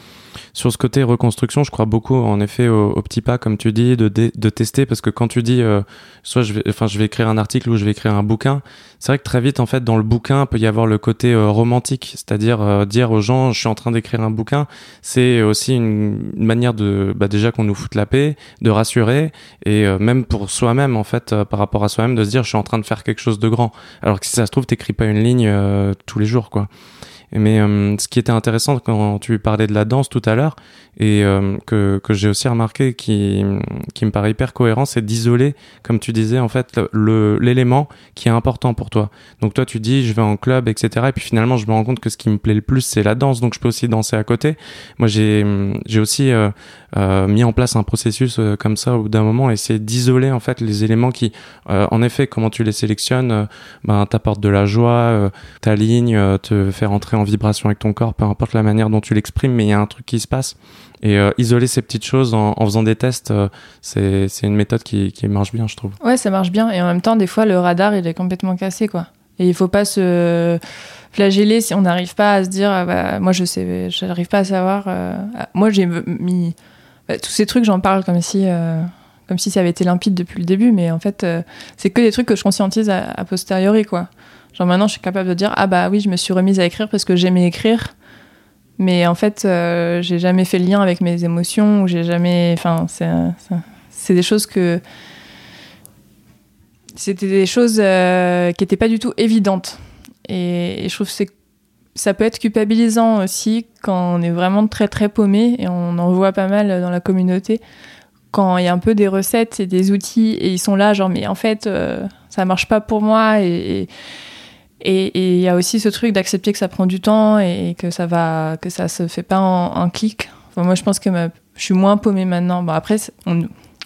sur ce côté reconstruction, je crois beaucoup en effet au, au petit pas, comme tu dis, de, de, tester parce que quand tu dis euh, soit je vais, enfin, je vais écrire un article ou je vais écrire un bouquin, c'est vrai que très vite, en fait, dans le bouquin, peut y avoir le côté euh, romantique, c'est-à-dire dire aux gens, je suis en train d'écrire un bouquin, c'est aussi une, une manière de, bah, déjà qu'on nous foute la paix, de rassurer et euh, même pour soi-même en fait euh, par rapport à soi-même de se dire je suis en train de faire quelque chose de grand. Alors que si ça se trouve t'écris pas une ligne euh, tous les jours quoi mais ce qui était intéressant quand tu parlais de la danse tout à l'heure et que, que j'ai aussi remarqué qui, qui me paraît hyper cohérent, c'est d'isoler, comme tu disais, en fait, l'élément qui est important pour toi. Donc toi, tu dis, je vais en club, etc. Et puis finalement, je me rends compte que ce qui me plaît le plus, c'est la danse, donc je peux aussi danser à côté. Moi, j'ai aussi euh, mis en place un processus euh, comme ça au bout d'un moment, essayer d'isoler en fait les éléments qui, euh, en effet, comment tu les sélectionnes, ben t'apportent de la joie, ta ligne, te faire entrer en vibration avec ton corps, peu importe la manière dont tu l'exprimes, mais il y a un truc qui se passe. Et isoler ces petites choses en, en faisant des tests, c'est une méthode qui, marche bien, je trouve. Ouais, ça marche bien. Et en même temps, des fois, le radar, il est complètement cassé, quoi. Et il faut pas se flageller si on n'arrive pas à se dire, ah bah, moi je sais, j'arrive pas à savoir. moi j'ai mis bah, tous ces trucs, j'en parle comme si, euh, comme si ça avait été limpide depuis le début, mais en fait, euh, c'est que des trucs que je conscientise a, posteriori, quoi. Genre maintenant, je suis capable de dire, ah bah oui, je me suis remise à écrire parce que j'aimais écrire, mais en fait, euh, j'ai jamais fait le lien avec mes émotions, ou j'ai jamais. Enfin, c'est des choses que. C'était des choses qui n'étaient pas du tout évidentes. Et, je trouve que ça peut être culpabilisant aussi quand on est vraiment très très paumé et on en voit pas mal dans la communauté quand il y a un peu des recettes et des outils et ils sont là genre mais en fait euh, ça marche pas pour moi et il y a aussi ce truc d'accepter que ça prend du temps et, que ça va que ça se fait pas en un clic moi je pense que je suis moins paumée maintenant bon après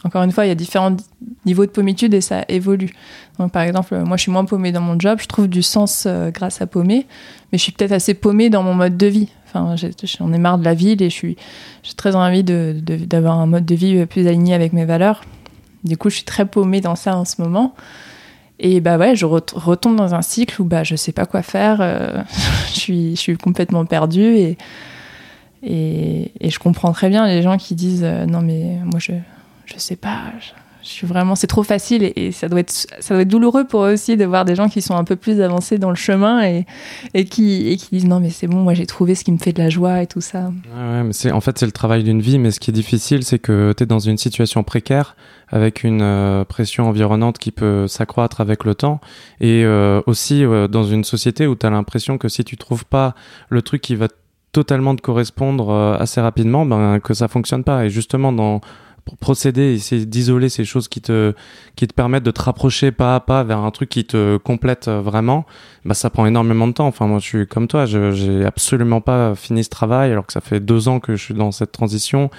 encore une fois, il y a différents niveaux de paumitude et ça évolue. Donc, par exemple, moi, je suis moins paumée dans mon job, je trouve du sens euh, grâce à paumer, mais je suis peut-être assez paumée dans mon mode de vie. Enfin, j'en ai, marre de la ville et je suis, j'ai très envie d'avoir un mode de vie plus aligné avec mes valeurs. du coup, je suis très paumée dans ça en ce moment. Et bah ouais, je retombe dans un cycle où bah je sais pas quoi faire, je, suis, je suis complètement perdue et, et, je comprends très bien les gens qui disent non mais moi je je sais pas, suis vraiment, c'est trop facile et, ça doit être, ça doit être douloureux pour eux aussi de voir des gens qui sont un peu plus avancés dans le chemin et, et qui, et qui disent non mais c'est bon, moi j'ai trouvé ce qui me fait de la joie et tout ça. Mais c'est, en fait c'est le travail d'une vie, mais ce qui est difficile c'est que tu es dans une situation précaire avec une euh, pression environnante qui peut s'accroître avec le temps et euh, aussi euh, dans une société où tu as l'impression que si tu trouves pas le truc qui va totalement te correspondre assez rapidement, ben que ça fonctionne pas et justement dans procéder, essayer d'isoler ces choses qui te, qui te permettent de te rapprocher pas à pas vers un truc qui te complète vraiment, bah, ça prend énormément de temps. Enfin, moi, je suis comme toi, je, j'ai absolument pas fini ce travail, alors que ça fait deux ans que je suis dans cette transition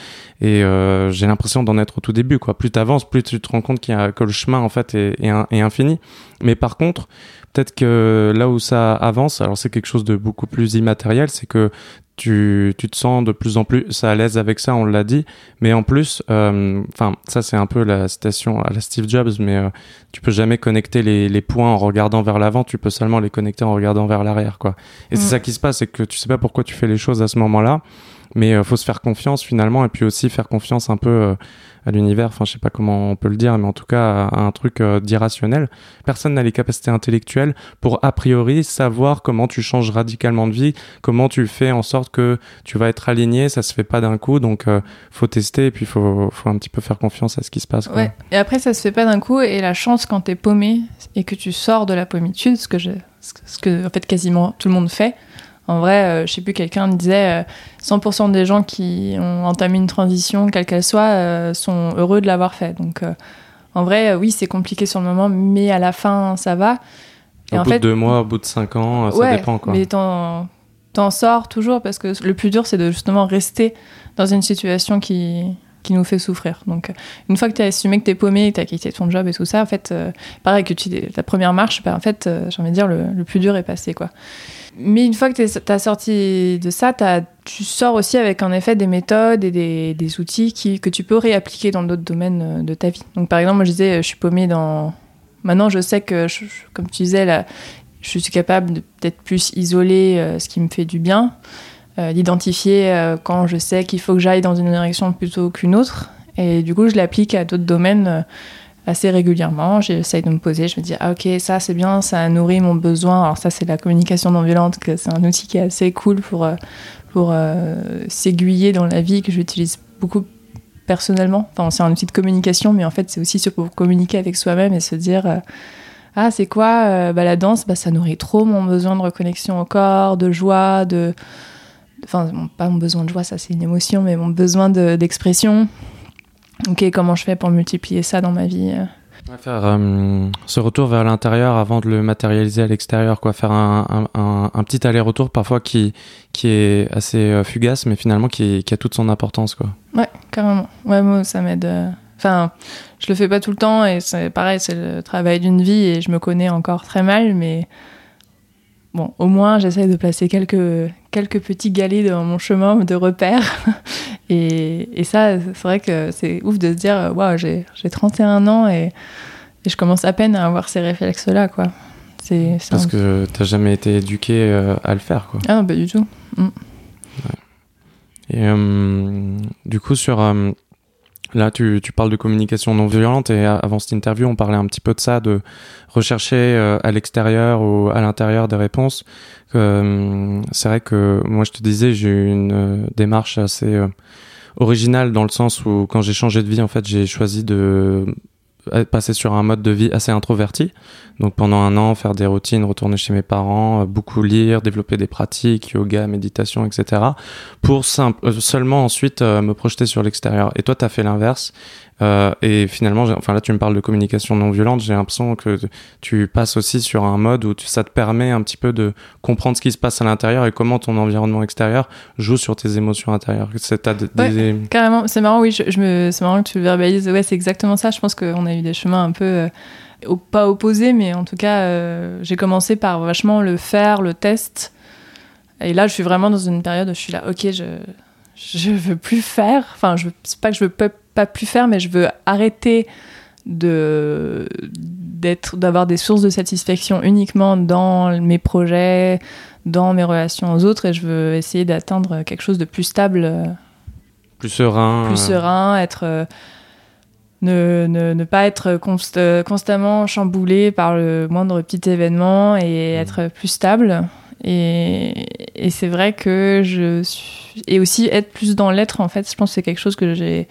et euh, j'ai l'impression d'en être au tout début, quoi. Plus t'avances, plus tu te rends compte qu'il y a, que le chemin, en fait, est, est infini. Mais par contre, peut-être que là où ça avance, alors c'est quelque chose de beaucoup plus immatériel, c'est que tu, tu, te sens de plus en plus à l'aise avec ça, on l'a dit. Mais en plus, euh, enfin, ça c'est un peu la citation à la Steve Jobs, mais euh, tu peux jamais connecter les, les, points en regardant vers l'avant, tu peux seulement les connecter en regardant vers l'arrière, quoi. Et c'est mm. ça qui se passe, c'est que tu sais pas pourquoi tu fais les choses à ce moment-là, mais euh, faut se faire confiance finalement, et puis aussi faire confiance un peu à l'univers, enfin je sais pas comment on peut le dire, mais en tout cas à, un truc euh, d'irrationnel. Personne n'a les capacités intellectuelles pour a priori savoir comment tu changes radicalement de vie, comment tu fais en sorte que tu vas être aligné, ça se fait pas d'un coup, donc euh, faut tester et puis faut, faut un petit peu faire confiance à ce qui se passe. Ouais. Et après ça se fait pas d'un coup et la chance quand tu es paumé et que tu sors de la pommitude, ce que je, ce que en fait quasiment tout le monde fait, en vrai, euh, je sais plus, quelqu'un disait 100% euh, des gens qui ont entamé une transition, quelle qu'elle soit, euh, sont heureux de l'avoir fait. Donc, en vrai, oui, c'est compliqué sur le moment, mais à la fin, ça va. Et au bout de deux mois, au bout de cinq ans, ça dépend. Quoi. Mais t'en, t'en sors toujours parce que le plus dur, c'est de justement rester dans une situation qui, qui nous fait souffrir. Donc, une fois que tu as assumé que tu es paumé, que tu as quitté ton job et tout ça, en fait, pareil que tu ta première marche, bah, en fait, j'ai envie de dire, le, plus dur est passé, quoi. Mais une fois que tu as sorti de ça, tu sors aussi avec en effet des méthodes et des, outils que tu peux réappliquer dans d'autres domaines euh, de ta vie. Donc par exemple, moi je disais, je suis paumée dans... Maintenant je sais que, comme tu disais, là, je suis capable de peut-être plus isoler euh, ce qui me fait du bien, euh, d'identifier quand je sais qu'il faut que j'aille dans une direction plutôt qu'une autre. Et du coup, je l'applique à d'autres domaines assez régulièrement. J'essaye de me poser, je me dis, ah ok, ça c'est bien, ça nourrit mon besoin. Alors ça c'est la communication non violente, que c'est un outil qui est assez cool pour, euh, pour euh, s'aiguiller dans la vie, que j'utilise beaucoup personnellement. Enfin, c'est un outil de communication, mais en fait c'est aussi pour communiquer avec soi-même et se dire... Euh, ah, c'est quoi bah, La danse, bah, ça nourrit trop mon besoin de reconnexion au corps, de joie, de. Enfin, pas mon besoin de joie, ça c'est une émotion, mais mon besoin d'expression ok, comment je fais pour multiplier ça dans ma vie euh? Faire euh, ce retour vers l'intérieur avant de le matérialiser à l'extérieur, quoi. Faire un, un, un, petit aller-retour parfois qui, qui est assez euh, fugace, mais finalement qui, qui, a toute son importance, quoi. Ouais, carrément. Ouais, moi, ça m'aide. Enfin, je le fais pas tout le temps et c'est pareil, c'est le travail d'une vie et je me connais encore très mal, mais bon, au moins j'essaie de placer quelques, quelques petits galets dans mon chemin de repères. et, et, ça, c'est vrai que c'est ouf de se dire, waouh, j'ai 31 ans et, et, je commence à peine à avoir ces réflexes-là, quoi. Parce un... que t'as jamais été éduqué euh, à le faire, quoi. Ah non, pas du tout. Mm. Ouais. Et euh, du coup, sur euh, Là, tu, tu, parles de communication non violente et avant cette interview, on parlait un petit peu de ça, de rechercher euh, à l'extérieur ou à l'intérieur des réponses. Euh, c'est vrai que moi, je te disais, j'ai eu une euh, démarche assez originale dans le sens où quand j'ai changé de vie, en fait, j'ai choisi de passer sur un mode de vie assez introverti. Donc pendant un an, faire des routines, retourner chez mes parents, beaucoup lire, développer des pratiques, yoga, méditation, etc. Pour simple, seulement ensuite me projeter sur l'extérieur. Et toi, tu as fait l'inverse euh, et finalement, enfin là, tu me parles de communication non violente. J'ai l'impression que tu passes aussi sur un mode où tu, ça te permet un petit peu de comprendre ce qui se passe à l'intérieur et comment ton environnement extérieur joue sur tes émotions intérieures. C'est ouais, carrément. C'est marrant, oui. Je, je me, c'est marrant que tu le verbalises. Ouais, c'est exactement ça. Je pense qu'on a eu des chemins un peu euh, pas opposés, mais en tout cas, euh, j'ai commencé par vachement le faire, le test. Et là, je suis vraiment dans une période où je suis là. Ok, je je veux plus faire. Enfin, je c'est pas que je veux pas plus faire, mais je veux arrêter de d'être d'avoir des sources de satisfaction uniquement dans mes projets, dans mes relations aux autres et je veux essayer d'atteindre quelque chose de plus stable, plus serein, plus serein, être ne, ne, ne, pas être constamment chamboulé par le moindre petit événement et mmh. être plus stable. Et, et c'est vrai que je suis... Et aussi être plus dans l'être, en fait, je pense que c'est quelque chose que j'ai...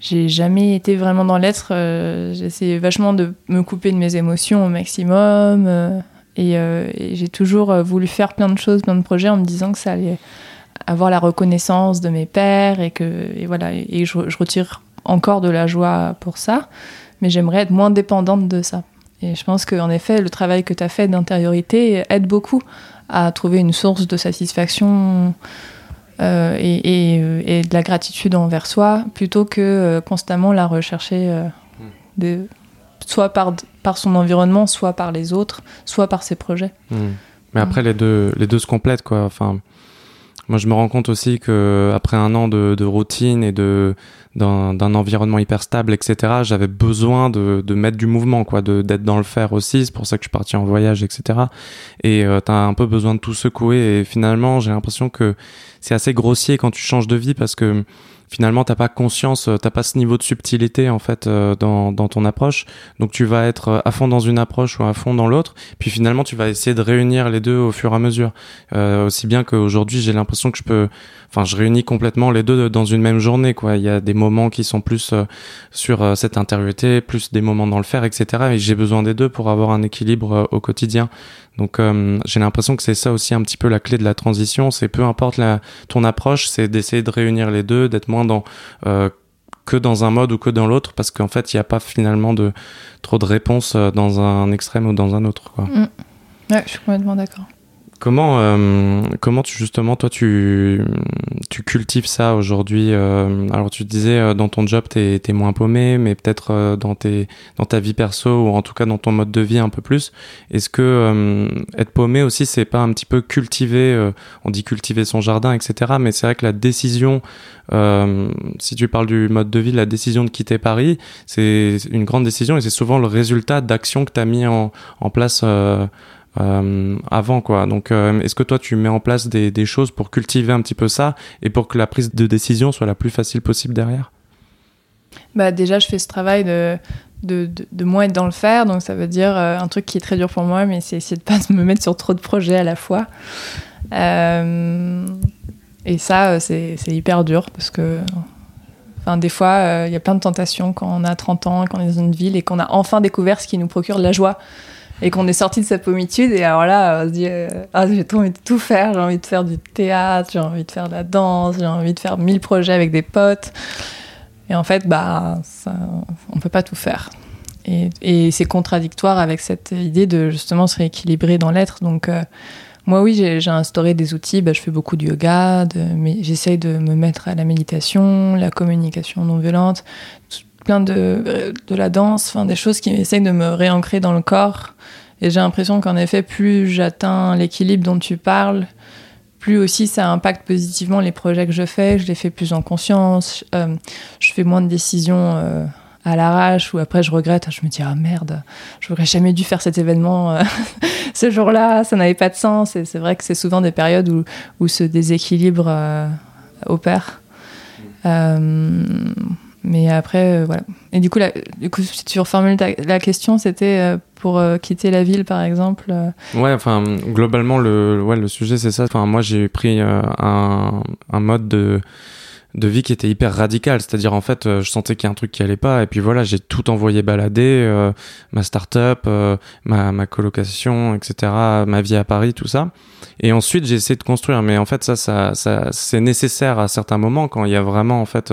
J'ai jamais été vraiment dans l'être. Euh, j'essaie vachement de me couper de mes émotions au maximum. Euh, et, euh, et j'ai toujours voulu faire plein de choses, plein de projets en me disant que ça allait avoir la reconnaissance de mes pères et que et voilà et je, je retire encore de la joie pour ça, mais j'aimerais être moins dépendante de ça. Et je pense qu'en effet, le travail que tu as fait d'intériorité aide beaucoup à trouver une source de satisfaction euh, et, et, et, de la gratitude envers soi, plutôt que euh, constamment la rechercher euh, hmm. de, soit par, par son environnement, soit par les autres, soit par ses projets. Hmm. Mais après, les, deux, les deux se complètent, quoi. Enfin, moi, je me rends compte aussi que après un an de, de routine et de d'un environnement hyper stable, etc., j'avais besoin de, de mettre du mouvement, quoi, d'être dans le faire aussi. C'est pour ça que je suis parti en voyage, etc. Et euh, t'as un peu besoin de tout secouer. Et finalement, j'ai l'impression que c'est assez grossier quand tu changes de vie parce que finalement t'as pas conscience, euh, t'as pas ce niveau de subtilité en fait euh, dans, dans ton approche. Donc tu vas être euh, à fond dans une approche ou à fond dans l'autre. Puis finalement tu vas essayer de réunir les deux au fur et à mesure. Euh, aussi bien qu'aujourd'hui j'ai l'impression que je peux, enfin je réunis complètement les deux dans une même journée quoi. Il y a des moments qui sont plus sur cette intériorité, plus des moments dans le faire, etc. Et j'ai besoin des deux pour avoir un équilibre au quotidien. Donc euh, j'ai l'impression que c'est ça aussi un petit peu la clé de la transition, c'est peu importe la, ton approche, c'est d'essayer de réunir les deux, d'être moins dans euh, que dans un mode ou que dans l'autre, parce qu'en fait il n'y a pas finalement de trop de réponses euh, dans un extrême ou dans un autre. Mm. Ouais, je suis complètement d'accord. Comment, euh, comment tu, justement, toi, tu, tu cultives ça aujourd'hui euh, Alors, tu disais, euh, dans ton job, t'es es moins paumé, mais peut-être euh, dans, tes, dans ta vie perso, ou en tout cas dans ton mode de vie un peu plus. Est-ce que euh, être paumé aussi, c'est pas un petit peu cultiver, on dit cultiver son jardin, etc. Mais c'est vrai que la décision, si tu parles du mode de vie, la décision de quitter Paris, c'est une grande décision et c'est souvent le résultat d'actions que tu as mis en, en place euh, avant quoi. Donc euh, est-ce que toi tu mets en place des, choses pour cultiver un petit peu ça et pour que la prise de décision soit la plus facile possible derrière? Bah déjà je fais ce travail de de, de, de moins être dans le faire, donc ça veut dire euh, un truc qui est très dur pour moi, mais c'est essayer de pas me mettre sur trop de projets à la fois. Et ça c'est hyper dur parce que Enfin, des fois, il y a plein de tentations quand on a 30 ans, quand on est dans une ville et qu'on a enfin découvert ce qui nous procure de la joie et qu'on est sorti de sa pommitude et alors là on se dit euh, ah j'ai trop envie de tout faire. J'ai envie de faire du théâtre j'ai envie de faire de la danse j'ai envie de faire mille projets avec des potes. Et en fait bah ça, on peut pas tout faire. Et, c'est contradictoire avec cette idée de justement se rééquilibrer dans l'être. Donc euh, moi oui j'ai instauré des outils. Bah, je fais beaucoup de yoga mais j'essaye de me mettre à la méditation la communication non violente plein de, de la danse, enfin des choses qui essayent de me réancrer dans le corps. Et j'ai l'impression qu'en effet, plus j'atteins l'équilibre dont tu parles, plus aussi ça impacte positivement les projets que je fais. Je les fais plus en conscience. Euh, je fais moins de décisions euh, à l'arrache ou après je regrette. Je me dis ah merde, j'aurais jamais dû faire cet événement euh, ce jour-là. Ça n'avait pas de sens. Et c'est vrai que c'est souvent des périodes où, où ce déséquilibre opère. Mais après, euh, voilà. Et du coup, la, du si tu reformules la question, c'était euh, pour euh, quitter la ville, par exemple. Ouais, enfin, globalement, le, ouais, le sujet, c'est ça. Enfin, moi, j'ai pris un, un mode de de vie qui était hyper radical, c'est-à-dire en fait, je sentais qu'il y a un truc qui allait pas, et puis voilà, j'ai tout envoyé balader, ma start-up, ma, ma colocation, etc., ma vie à Paris, tout ça. Et ensuite, j'ai essayé de construire, mais en fait, ça, ça, c'est nécessaire à certains moments quand il y a vraiment en fait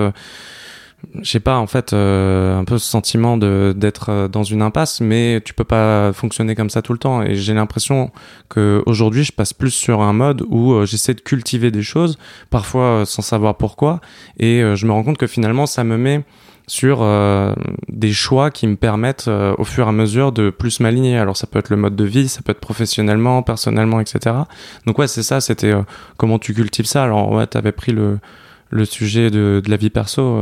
je sais pas en fait euh, un peu ce sentiment de d'être euh, dans une impasse mais tu peux pas fonctionner comme ça tout le temps et j'ai l'impression que aujourd'hui je passe plus sur un mode où euh, j'essaie de cultiver des choses parfois euh, sans savoir pourquoi et euh, je me rends compte que finalement ça me met sur euh, des choix qui me permettent euh, au fur et à mesure de plus m'aligner. Alors ça peut être le mode de vie, ça peut être professionnellement, personnellement, etc. Donc ouais, c'est ça, c'était comment tu cultives ça? Alors ouais, t'avais pris le, le sujet de, de la vie perso.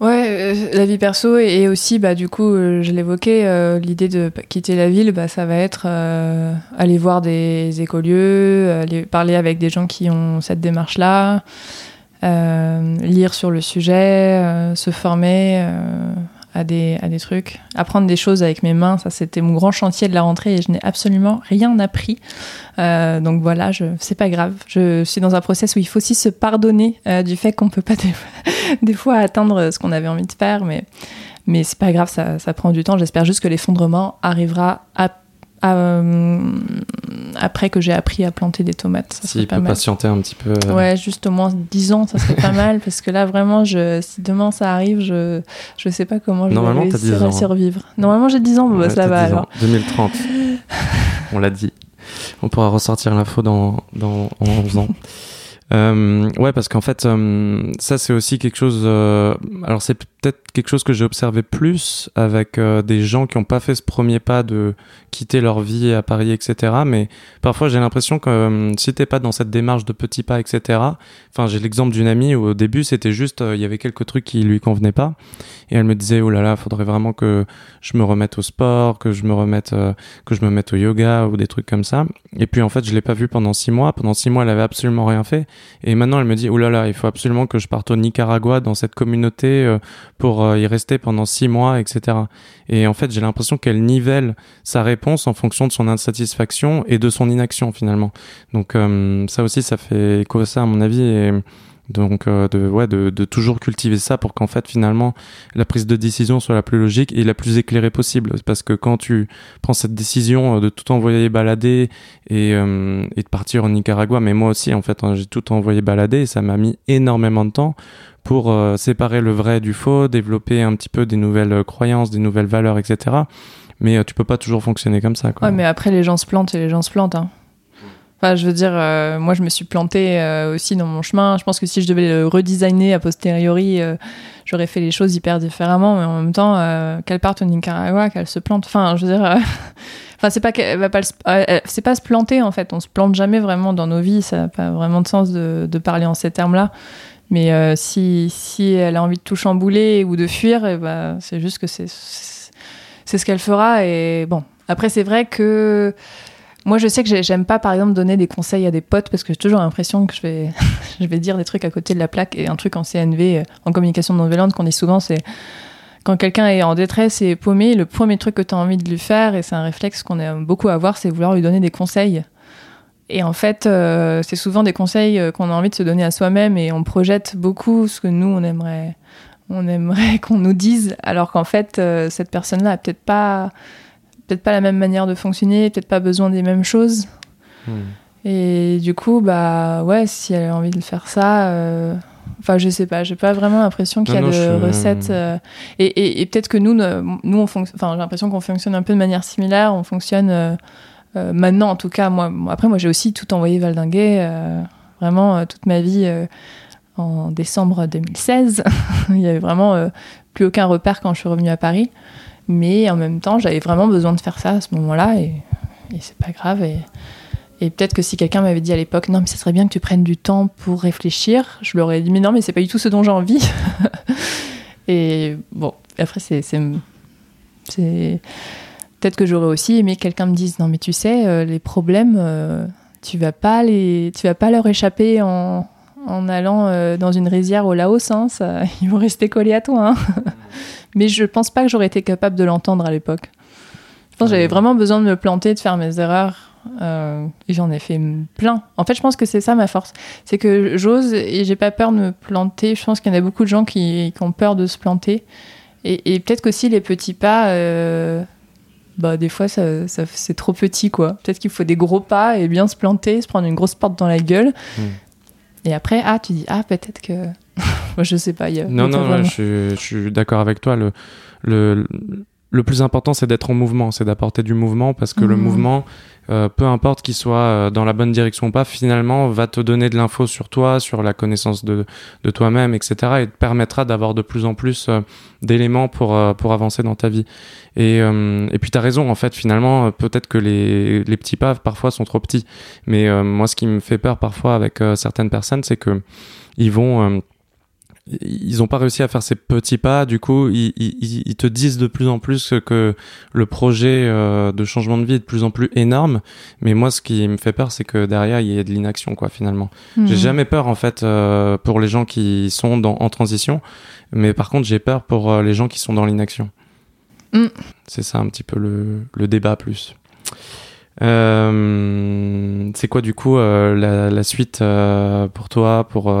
Ouais, euh, la vie perso et, aussi, bah, du coup, euh, je l'évoquais, euh, l'idée de quitter la ville, bah, ça va être aller voir des écolieux, aller parler avec des gens qui ont cette démarche-là, lire sur le sujet, se former à des, à des trucs, apprendre des choses avec mes mains. Ça, c'était mon grand chantier de la rentrée et je n'ai absolument rien appris. Euh, donc voilà, je, c'est pas grave. Je suis dans un process où il faut aussi se pardonner euh, du fait qu'on peut pas des, des, fois atteindre ce qu'on avait envie de faire, mais, mais c'est pas grave, ça, ça prend du temps. J'espère juste que l'effondrement arrivera à euh, après que j'ai appris à planter des tomates. Ça S'il peut patienter un petit peu. Euh. Ouais, juste au moins 10 ans, ça serait pas mal parce que là vraiment, je, si demain ça arrive, je je sais pas comment je vais réussir à survivre. Normalement j'ai 10 ans, bah, ça va alors. 2030, on l'a dit. On pourra ressortir l'info dans, dans en 11 ans. Euh, ouais, parce qu'en fait, euh, ça c'est aussi quelque chose. Euh, alors c'est peut-être quelque chose que j'ai observé plus avec euh, des gens qui n'ont pas fait ce premier pas de quitter leur vie à Paris, etc. Mais parfois j'ai l'impression que si t'es pas dans cette démarche de petits pas, etc. Enfin, j'ai l'exemple d'une amie où au début c'était juste, il y avait quelques trucs qui lui convenaient pas, et elle me disait oh là là, faudrait vraiment que je me remette au sport, que je me remette, que je me mette au yoga ou des trucs comme ça. Et puis en fait, je l'ai pas vu pendant six mois. Pendant six mois, elle avait absolument rien fait. Et maintenant, elle me dit, là là, il faut absolument que je parte au Nicaragua dans cette communauté euh, pour euh, y rester pendant six mois, etc. Et en fait, j'ai l'impression qu'elle nivelle sa réponse en fonction de son insatisfaction et de son inaction finalement. Donc euh, ça aussi, ça fait écho à ça à mon avis. Et donc, euh, de, ouais, de, de, toujours cultiver ça pour qu'en fait, finalement, la prise de décision soit la plus logique et la plus éclairée possible. Parce que quand tu prends cette décision euh, de tout envoyer balader et, euh, de partir au Nicaragua, mais moi aussi, en fait, hein, j'ai tout envoyé balader et ça m'a mis énormément de temps pour séparer le vrai du faux, développer un petit peu des nouvelles croyances, des nouvelles valeurs, etc. Mais tu peux pas toujours fonctionner comme ça. Ouais, mais après, les gens se plantent et les gens se plantent. Hein. Enfin, je veux dire, euh, moi, je me suis plantée euh, aussi dans mon chemin. Je pense que si je devais le redesigner a posteriori, euh, j'aurais fait les choses hyper différemment. Mais en même temps, qu'elle parte au Nicaragua, qu'elle se plante. Enfin, je veux dire, enfin, c'est pas qu'elle va pas, c'est pas se planter en fait. On se plante jamais vraiment dans nos vies. Ça n'a pas vraiment de sens de, parler en ces termes-là. Mais si, si elle a envie de tout chambouler ou de fuir, eh ben, c'est juste que c'est c'est ce qu'elle fera. Et bon, après, c'est vrai que moi, je sais que j'aime pas, par exemple, donner des conseils à des potes parce que j'ai toujours l'impression que je vais, je vais dire des trucs à côté de la plaque. Et un truc en CNV, euh, en communication non violente, qu'on dit souvent, c'est quand quelqu'un est en détresse et paumé, le premier truc que tu as envie de lui faire, et c'est un réflexe qu'on aime beaucoup avoir, c'est vouloir lui donner des conseils. Et en fait, euh, c'est souvent des conseils euh, qu'on a envie de se donner à soi-même et on projette beaucoup ce que nous, on aimerait, on aimerait qu'on nous dise, alors qu'en fait, cette personne-là a peut-être pas peut-être pas la même manière de fonctionner, peut-être pas besoin des mêmes choses. Hmm. Et du coup, bah ouais, si elle a envie de faire ça, euh, enfin je sais pas, j'ai pas vraiment l'impression qu'il y a de recettes. Euh, et, et, peut-être que nous, nous on enfin j'ai l'impression qu'on fonctionne un peu de manière similaire. On fonctionne euh, maintenant, en tout cas. Moi, après, moi j'ai aussi tout envoyé valdinguer, vraiment toute ma vie. en décembre 2016, il y avait vraiment plus aucun repère quand je suis revenue à Paris. Mais en même temps, j'avais vraiment besoin de faire ça à ce moment-là et, c'est pas grave. Et, peut-être que si quelqu'un m'avait dit à l'époque, non, mais ça serait bien que tu prennes du temps pour réfléchir, je leur aurais dit, mais non, mais c'est pas du tout ce dont j'ai envie. et bon, après, c'est. Peut-être que j'aurais aussi aimé que quelqu'un me dise, non, mais tu sais, euh, les problèmes, euh, tu vas pas les, tu vas pas leur échapper en, en allant euh, dans une rizière au Laos, hein, ça, ils vont rester collés à toi. Hein. Mais je pense pas que j'aurais été capable de l'entendre à l'époque. Je pense que j'avais vraiment besoin de me planter, de faire mes erreurs. Euh, et j'en ai fait plein. En fait, je pense que c'est ça ma force. C'est que j'ose et j'ai pas peur de me planter. Je pense qu'il y en a beaucoup de gens qui, ont peur de se planter. Et, peut-être qu'aussi les petits pas, euh, bah, des fois, ça, c'est trop petit, quoi. Peut-être qu'il faut des gros pas et bien se planter, se prendre une grosse porte dans la gueule. Hmm. Et après, ah, tu dis, ah, peut-être que Moi, je sais pas. Y a, non, non, je, suis d'accord avec toi. Le, le, le plus important, c'est d'être en mouvement, c'est d'apporter du mouvement parce que le mhm. mouvement, euh, peu importe qu'il soit euh, dans la bonne direction ou pas, finalement, va te donner de l'info sur toi, sur la connaissance de, de toi-même, etc. et te permettra d'avoir de plus en plus euh, d'éléments pour, pour avancer dans ta vie. Et, et puis, tu as raison, en fait, finalement, peut-être que les, les petits pas, parfois, sont trop petits. Mais moi, ce qui me fait peur parfois avec certaines personnes, c'est que ils vont ils n'ont pas réussi à faire ces petits pas. Du coup, ils, ils, ils, te disent de plus en plus que le projet euh, de changement de vie est de plus en plus énorme. Mais moi, ce qui me fait peur, c'est que derrière, il y ait de l'inaction, quoi, finalement. J'ai mhm. jamais peur, en fait, euh, pour les gens qui sont dans, en transition. Mais par contre, j'ai peur pour euh, les gens qui sont dans l'inaction. Mm. C'est ça un petit peu le, le débat plus. Euh, c'est quoi du coup la, la, suite pour toi, pour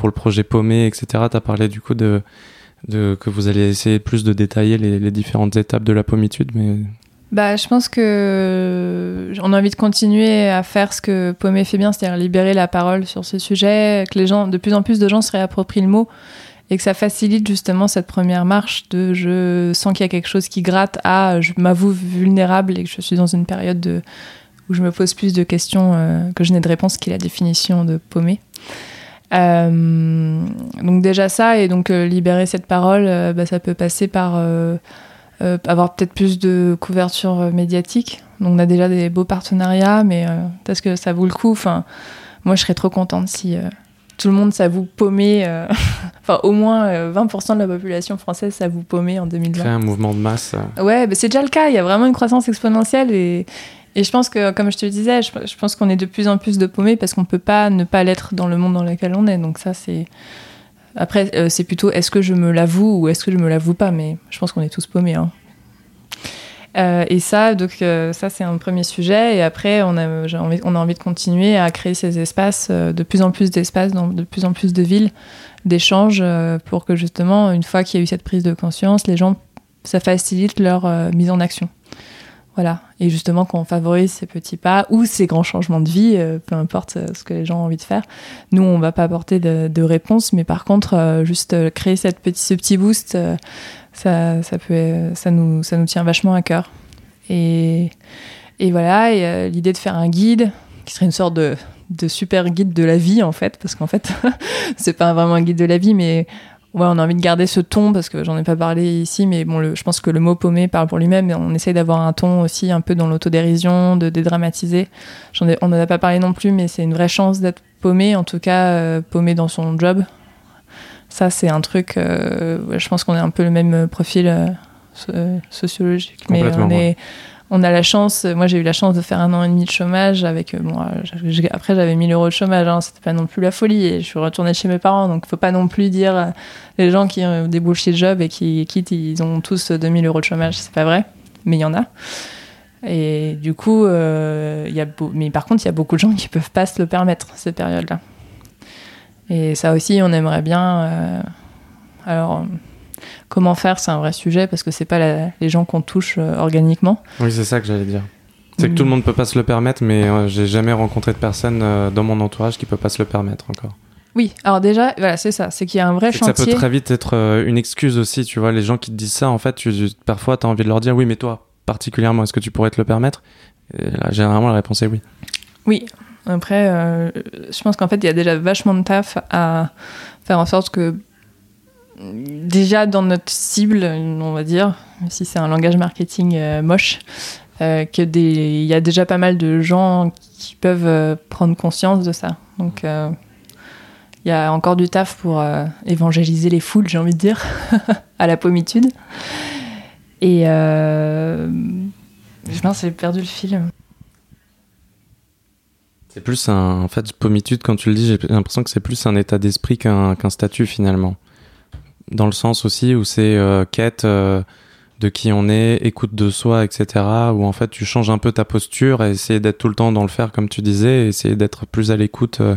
pour le projet paumé, etc. T'as parlé du coup de, que vous allez essayer plus de détailler les, différentes étapes de la pommitude, mais bah, je pense que on a envie de continuer à faire ce que Paumé fait bien, c'est-à-dire libérer la parole sur ce sujet, que les gens, de plus en plus de gens se réapproprient le mot et que ça facilite justement cette première marche de je sens qu'il y a quelque chose qui gratte à je m'avoue vulnérable et que je suis dans une période de, où je me pose plus de questions euh, que je n'ai de réponse, qui est la définition de paumé. Euh, donc déjà ça, et donc euh, libérer cette parole, bah, ça peut passer par avoir peut-être plus de couverture médiatique. Donc on a déjà des beaux partenariats, mais est-ce que ça vaut le coup enfin, Moi je serais trop contente si tout le monde s'avoue paumé, euh, enfin au moins 20% euh, de la population française s'avoue paumé en 2020. Créer un mouvement de masse. Euh. Ouais, bah, c'est déjà le cas, il y a vraiment une croissance exponentielle et, et je pense que, comme je te le disais, je, pense qu'on est de plus en plus de paumés parce qu'on peut pas ne pas l'être dans le monde dans lequel on est. Donc ça, c'est... Après, c'est plutôt est-ce que je me l'avoue ou est-ce que je me l'avoue pas, mais je pense qu'on est tous paumés. Hein. Euh, et ça, donc euh, ça c'est un premier sujet. Et après, on a, envie, on a envie de continuer à créer ces espaces, euh, de plus en plus d'espaces, de plus en plus de villes, d'échanges, pour que justement, une fois qu'il y a eu cette prise de conscience, les gens, ça facilite leur mise en action. Voilà. Et justement, qu'on favorise ces petits pas ou ces grands changements de vie, peu importe ce que les gens ont envie de faire. Nous, on va pas apporter de, réponse, mais par contre, juste créer ce petit boost ça, ça, nous, tient vachement à cœur. Et, voilà, euh, l'idée de faire un guide, qui serait une sorte de, de super guide de la vie, en fait, parce qu'en fait, c'est pas vraiment un guide de la vie, mais ouais, on a envie de garder ce ton, parce que j'en ai pas parlé ici, mais bon, le, je pense que le mot paumé parle pour lui-même, mais on essaye d'avoir un ton aussi un peu dans l'autodérision, de dédramatiser. J'en ai, on n'en a pas parlé non plus, mais c'est une vraie chance d'être paumé, en tout cas, euh, paumé dans son job, ça, c'est un truc, euh, je pense qu'on est un peu le même profil euh, sociologique. Mais on, est, on a la chance, moi j'ai eu la chance de faire un an et demi de chômage avec, euh, bon, après j'avais 1000 euros de chômage, hein, c'était pas non plus la folie et je suis retournée chez mes parents, donc faut pas non plus dire les gens qui ont des bullshit jobs et qui quittent, ils ont tous 2000 euros de chômage, c'est pas vrai, mais il y en a. Et du coup, il y a mais par contre, il y a beaucoup de gens qui peuvent pas se le permettre, ces périodes-là. Et ça aussi, on aimerait bien. Euh, alors, comment faire, c'est un vrai sujet parce que c'est pas les gens qu'on touche euh, organiquement. Oui, c'est ça que j'allais dire. C'est que tout le monde peut pas se le permettre, mais euh, j'ai jamais rencontré de personne dans mon entourage qui peut pas se le permettre encore. Oui, alors déjà, voilà, c'est ça, c'est qu'il y a un vrai chantier. Ça peut très vite être une excuse aussi, tu vois, les gens qui te disent ça, en fait, tu, parfois tu as envie de leur dire oui, mais toi, particulièrement, est-ce que tu pourrais te le permettre? Et là, généralement, la réponse est oui. Oui, après, euh, je pense qu'en fait, il y a déjà vachement de taf à faire en sorte que, déjà dans notre cible, on va dire, si c'est un langage marketing euh, moche, euh, qu'il y a déjà pas mal de gens qui peuvent prendre conscience de ça. Donc, il y a encore du taf pour évangéliser les foules, j'ai envie de dire, à la pommitude. Et je pense que j'ai perdu le fil. C'est plus un. En fait, pommitude, quand tu le dis, j'ai l'impression que c'est plus un état d'esprit qu'un statut finalement. Dans le sens aussi où c'est euh, quête euh, de qui on est, écoute de soi, etc. Où en fait tu changes un peu ta posture et essayer d'être tout le temps dans le faire comme tu disais, essayer d'être plus à l'écoute euh,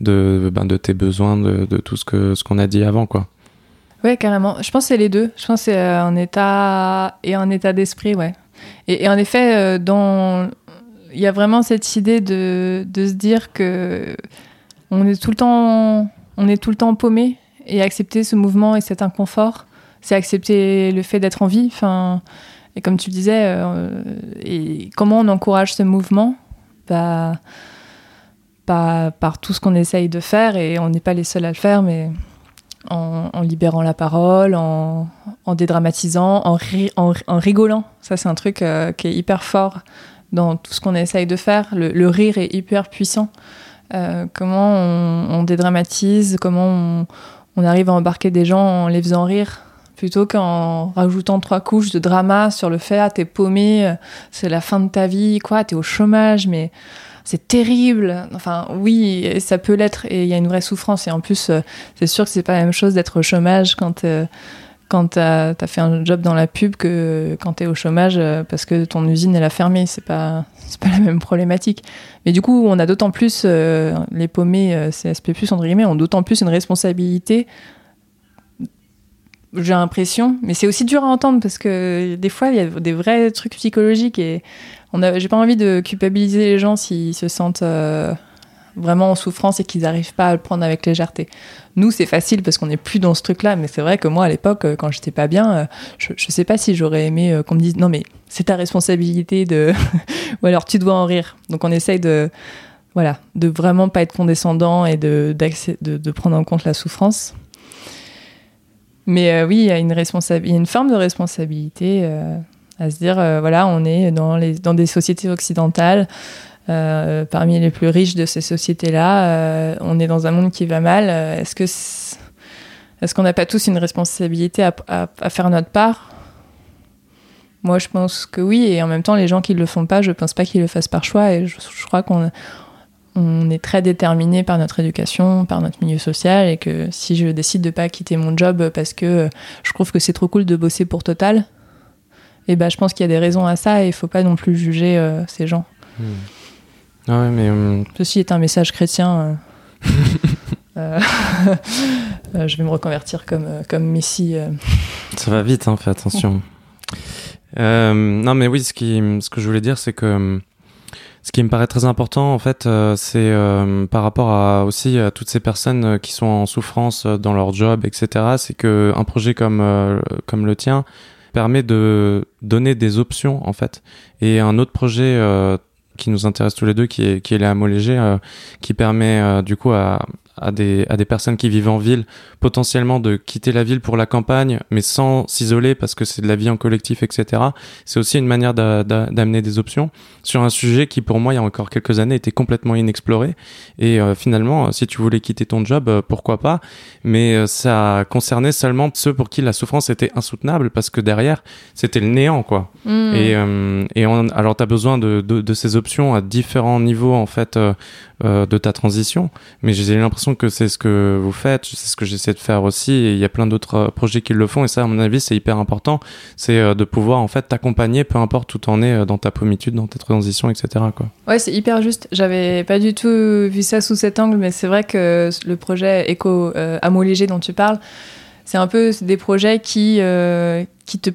de, ben, de tes besoins, de, de tout ce que ce qu'on a dit avant, quoi. Ouais, carrément. Je pense que c'est les deux. Je pense que c'est un état et un état d'esprit, ouais. Et, et, en effet, dans il y a vraiment cette idée de, de, se dire que on est tout le temps, on est tout le temps paumé et accepter ce mouvement et cet inconfort, c'est accepter le fait d'être en vie. Enfin, et comme tu disais, euh, et comment on encourage ce mouvement? Bah, par tout ce qu'on essaye de faire et on n'est pas les seuls à le faire, mais en, libérant la parole, en, dédramatisant, en, rigolant. Ça, c'est un truc euh, qui est hyper fort dans tout ce qu'on essaye de faire. Le, rire est hyper puissant. Euh, comment on, dédramatise, comment on arrive à embarquer des gens en les faisant rire plutôt qu'en rajoutant trois couches de drama sur le fait ah t'es paumé, c'est la fin de ta vie, quoi, t'es au chômage, mais c'est terrible. Enfin, oui, ça peut l'être et il y a une vraie souffrance. Et en plus, euh, c'est sûr que c'est pas la même chose d'être au chômage quand euh, quand t'as as fait un job dans la pub que quand t'es au chômage parce que ton usine elle a fermé. C'est pas pas la même problématique. Mais du coup, on a d'autant plus les paumés CSP+ entre guillemets ont d'autant plus une responsabilité j'ai l'impression, mais c'est aussi dur à entendre parce que des fois il y a des vrais trucs psychologiques et j'ai pas envie de culpabiliser les gens s'ils se sentent euh, vraiment en souffrance et qu'ils n'arrivent pas à le prendre avec légèreté. Nous c'est facile parce qu'on n'est plus dans ce truc-là, mais c'est vrai que moi à l'époque euh, quand j'étais pas bien, euh, je, je sais pas si j'aurais aimé qu'on me dise non mais c'est ta responsabilité de, ou alors tu dois en rire. Donc on essaye de voilà, de vraiment pas être condescendant et de, de, de prendre en compte la souffrance. Mais euh, oui, il y a une, une forme de responsabilité euh, à se dire, euh, voilà, on est dans, les, dans des sociétés occidentales, parmi les plus riches de ces sociétés-là, on est dans un monde qui va mal. Est-ce que est-ce qu'on n'a pas tous une responsabilité à, faire notre part? Moi, je pense que oui, et en même temps, les gens qui ne le font pas, je ne pense pas qu'ils le fassent par choix, et je, crois qu'on on est très déterminé par notre éducation, par notre milieu social, et que si je décide de pas quitter mon job parce que je trouve que c'est trop cool de bosser pour Total, eh ben je pense qu'il y a des raisons à ça et il faut pas non plus juger euh, ces gens. Hmm. Ah mais euh, Ceci est un message chrétien. Euh, je vais me reconvertir comme, comme Messie. Ça va vite, hein, fais attention. non, mais oui, ce, qui, ce que je voulais dire, c'est que ce qui me paraît très important, en fait, euh, c'est euh, par rapport à aussi à toutes ces personnes euh, qui sont en souffrance dans leur job, etc. C'est que un projet comme comme le tien permet de donner des options, en fait. Et un autre projet qui nous intéresse tous les deux, qui est qui est Léger, qui permet du coup à à des, à des personnes qui vivent en ville, potentiellement de quitter la ville pour la campagne, mais sans s'isoler parce que c'est de la vie en collectif, etc. C'est aussi une manière d'amener des options sur un sujet qui, pour moi, il y a encore quelques années, était complètement inexploré. Et euh, finalement, si tu voulais quitter ton job, euh, pourquoi pas? Mais euh, ça concernait seulement ceux pour qui la souffrance était insoutenable parce que derrière, c'était le néant, quoi. Mmh. Et, et alors, tu as besoin de, de, de, ces options à différents niveaux, en fait, de ta transition. Mais j'ai l'impression que c'est ce que vous faites, c'est ce que j'essaie de faire aussi, et il y a plein d'autres euh, projets qui le font, et ça, à mon avis, c'est hyper important, c'est euh, de pouvoir en fait t'accompagner, peu importe où t'en es euh, dans ta pommitude, dans tes transitions, etc. Quoi. Ouais, c'est hyper juste. J'avais pas du tout vu ça sous cet angle, mais c'est vrai que le projet éco à léger dont tu parles, c'est un peu des projets qui, qui te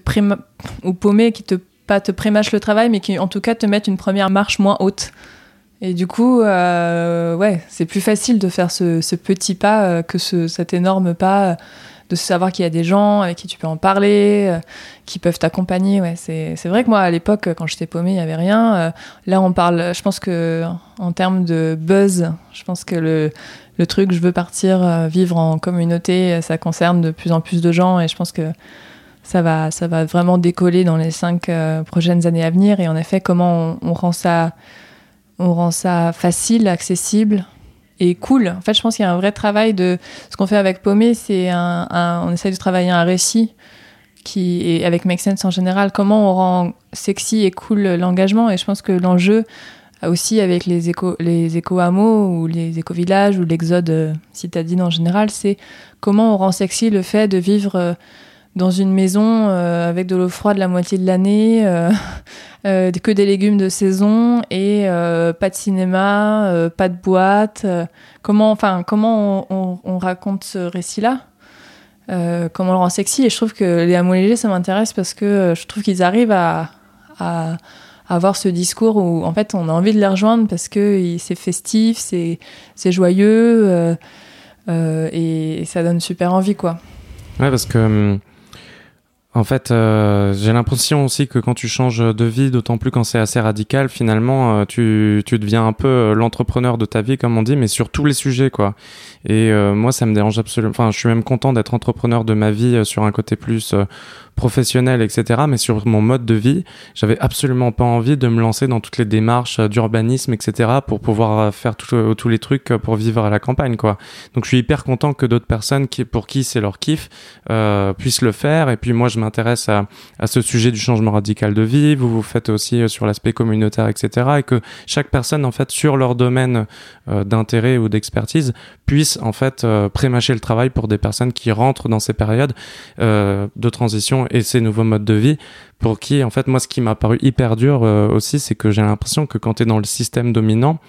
ou paumés, qui te pas te prémâchent le travail, mais qui en tout cas te mettent une première marche moins haute. Et du coup, euh, ouais, c'est plus facile de faire ce, petit pas euh, que ce, cet énorme pas, euh, de savoir qu'il y a des gens avec qui tu peux en parler, qui peuvent t'accompagner. Ouais, c'est, vrai que moi, à l'époque, quand j'étais paumée, il n'y avait rien. là, on parle, je pense que en termes de buzz, je pense que le, le truc, je veux partir vivre en communauté, ça concerne de plus en plus de gens et je pense que ça va, ça va vraiment décoller dans les cinq prochaines années à venir. Et en effet, comment on rend ça on rend ça facile, accessible et cool. En fait, je pense qu'il y a un vrai travail de ce qu'on fait avec Paumé, c'est un, on essaie de travailler un récit qui et avec Make Sense en général, comment on rend sexy et cool l'engagement. Et je pense que l'enjeu aussi avec les éco les éco hameaux ou les éco villages ou l'exode euh, citadine en général, c'est comment on rend sexy le fait de vivre euh, dans une maison euh, avec de l'eau froide la moitié de l'année, euh, euh, que des légumes de saison et pas de cinéma, pas de boîte. comment, enfin, comment on, raconte ce récit-là Comment on le rend sexy Et je trouve que les hameaux légers, ça m'intéresse parce que je trouve qu'ils arrivent à, avoir ce discours où en fait on a envie de les rejoindre parce que c'est festif, c'est joyeux et, et, ça donne super envie, quoi. Ouais, parce que hum, En fait, euh, j'ai l'impression aussi que quand tu changes de vie, d'autant plus quand c'est assez radical, finalement, euh, tu, tu deviens un peu euh, l'entrepreneur de ta vie, comme on dit, mais sur tous les sujets, quoi. Et moi, ça me dérange absolument. Enfin, je suis même content d'être entrepreneur de ma vie sur un côté plus professionnel, etc. Mais sur mon mode de vie, j'avais absolument pas envie de me lancer dans toutes les démarches d'urbanisme, etc. pour pouvoir faire euh, tous les trucs pour vivre à la campagne, quoi. Donc je suis hyper content que d'autres personnes qui, pour qui c'est leur kiff puissent le faire. Et puis moi, je m'intéresse à, ce sujet du changement radical de vie. Vous vous faites aussi sur l'aspect communautaire, etc. Et que chaque personne, en fait, sur leur domaine d'intérêt ou d'expertise, puisse en fait prémâcher le travail pour des personnes qui rentrent dans ces périodes de transition et ces nouveaux modes de vie pour qui, en fait, moi, ce qui m'a paru hyper dur euh, aussi, c'est que j'ai l'impression que quand tu es dans le système dominant,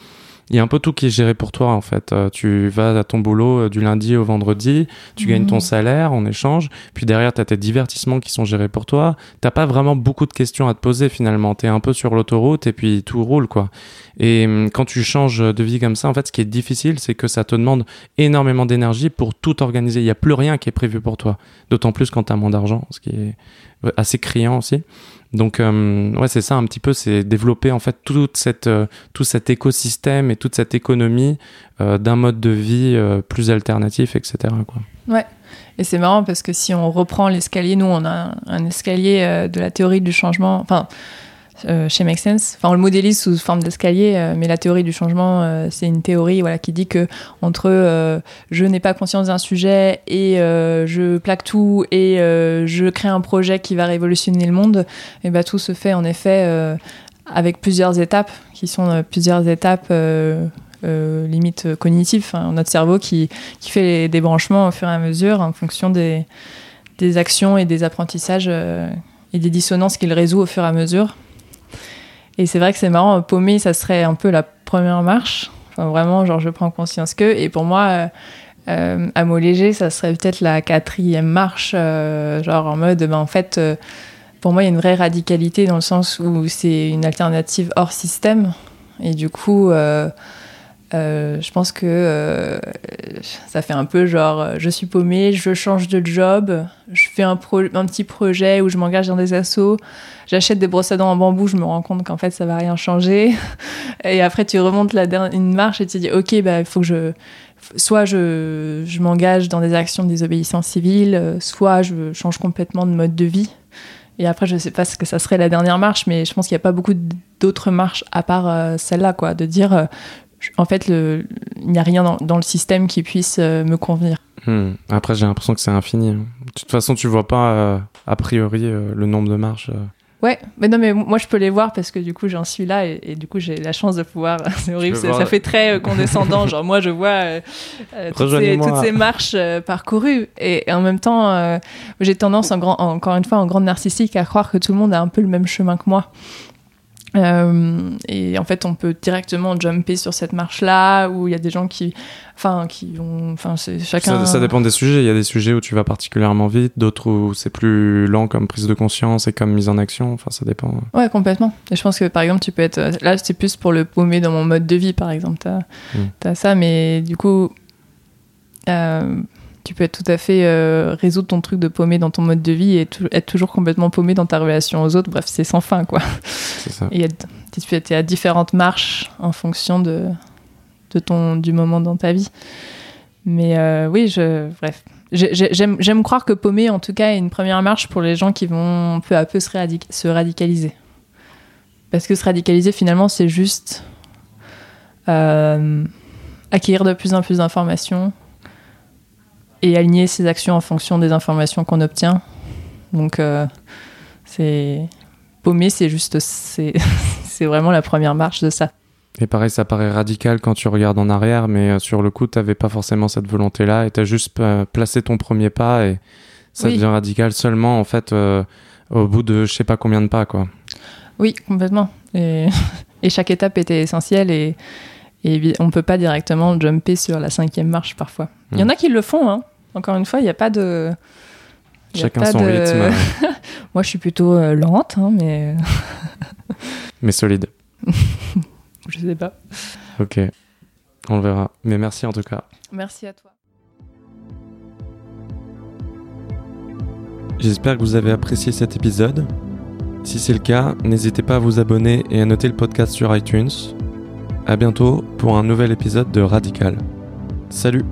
il y a un peu tout qui est géré pour toi en fait. Euh, tu vas à ton boulot euh, du lundi au vendredi, tu gagnes ton mhm. salaire en échange, puis derrière tu as tes divertissements qui sont gérés pour toi. T'as pas vraiment beaucoup de questions à te poser finalement. Tu es un peu sur l'autoroute et puis tout roule quoi. Et hum, quand tu changes de vie comme ça, en fait, ce qui est difficile, c'est que ça te demande énormément d'énergie pour tout organiser. Il n'y a plus rien qui est prévu pour toi. D'autant plus quand tu as moins d'argent, ce qui est assez criant aussi. Donc euh, ouais, c'est ça un petit peu, c'est développer en fait toute cette, euh, tout cet écosystème et toute cette économie euh, d'un mode de vie plus alternatif, etc. Quoi. Ouais. Et c'est marrant parce que si on reprend l'escalier, nous on a un escalier de la théorie du changement, enfin euh, chez Make Sense. Enfin, on le modélise sous forme d'escalier, euh, mais la théorie du changement, euh, c'est une théorie voilà, qui dit que entre je n'ai pas conscience d'un sujet et je plaque tout et je crée un projet qui va révolutionner le monde, et ben, tout se fait en effet avec plusieurs étapes, qui sont plusieurs étapes. limite cognitives, hein, notre cerveau qui, qui fait des branchements au fur et à mesure en fonction des, des actions et des apprentissages et des dissonances qu'il résout au fur et à mesure. Et c'est vrai que c'est marrant, paumer, ça serait un peu la première marche. Enfin, vraiment, genre, je prends conscience que. Et pour moi, euh, euh à mot léger, ça serait peut-être la quatrième marche, euh, genre en mode, ben, en fait, euh, pour moi, il y a une vraie radicalité dans le sens où c'est une alternative hors système. Et du coup, euh, je pense que euh, ça fait un peu genre euh, je suis paumée, je change de job, je fais un, petit projet où je m'engage dans des assos, j'achète des brosses à dents en bambou, je me rends compte qu'en fait ça va rien changer. Et après tu remontes la une marche et tu dis ok, bah, il faut que je. Soit je, m'engage dans des actions de désobéissance civile, soit je change complètement de mode de vie. Et après, je sais pas ce que ça serait la dernière marche, mais je pense qu'il n'y a pas beaucoup d'autres marches à part celle-là, quoi. De dire, en fait, il n'y a rien dans, le système qui puisse euh, me convenir. Hmm. Après, j'ai l'impression que c'est infini. De toute façon, tu vois pas euh, a priori euh, le nombre de marches. Ouais, mais non, mais moi je peux les voir parce que du coup j'en suis là et, du coup j'ai la chance de pouvoir. c'est horrible, ça, fait très condescendant. genre moi je vois toutes, ces, marches parcourues et, en même temps j'ai tendance en grand, encore une fois en grande narcissique à croire que tout le monde a un peu le même chemin que moi. Euh, et en fait, on peut directement jumper sur cette marche-là, où il y a des gens qui, enfin, qui ont, enfin, c'est chacun. Ça, dépend des sujets. Il y a des sujets où tu vas particulièrement vite, d'autres où c'est plus lent comme prise de conscience et comme mise en action. Enfin, ça dépend. Ouais, complètement. Et je pense que par exemple, tu peux être là, c'est plus pour le paumer dans mon mode de vie, par exemple. T'as hmm. as ça, mais du coup. Euh, tu peux être tout à fait euh, résoudre ton truc de paumé dans ton mode de vie et être toujours complètement paumé dans ta relation aux autres. Bref, c'est sans fin, quoi. C'est ça. Et tu es à différentes marches en fonction de, de ton, du moment dans ta vie. Mais euh, oui, je, bref. J'aime croire que paumé, en tout cas, est une première marche pour les gens qui vont peu à peu se, se radicaliser. Parce que se radicaliser, finalement, c'est juste euh, acquérir de plus en plus d'informations, et aligner ses actions en fonction des informations qu'on obtient. Donc, euh, c'est paumer, c'est juste, c'est vraiment la première marche de ça. Et pareil, ça paraît radical quand tu regardes en arrière, mais euh, sur le coup, tu n'avais pas forcément cette volonté-là et tu as juste euh, placé ton premier pas et ça devient radical seulement en fait au bout de je sais pas combien de pas. quoi. Oui, complètement. Et, et chaque étape était essentielle et, et on peut pas directement jumper sur la cinquième marche parfois. Il y en a qui le font, hein. Encore une fois, il n'y a pas de. Chacun son rythme. Moi, je suis plutôt euh, lente, hein, mais. mais solide. je sais pas. Ok, on le verra. Mais merci en tout cas. Merci à toi. J'espère que vous avez apprécié cet épisode. Si c'est le cas, n'hésitez pas à vous abonner et à noter le podcast sur iTunes. A bientôt pour un nouvel épisode de Radical. Salut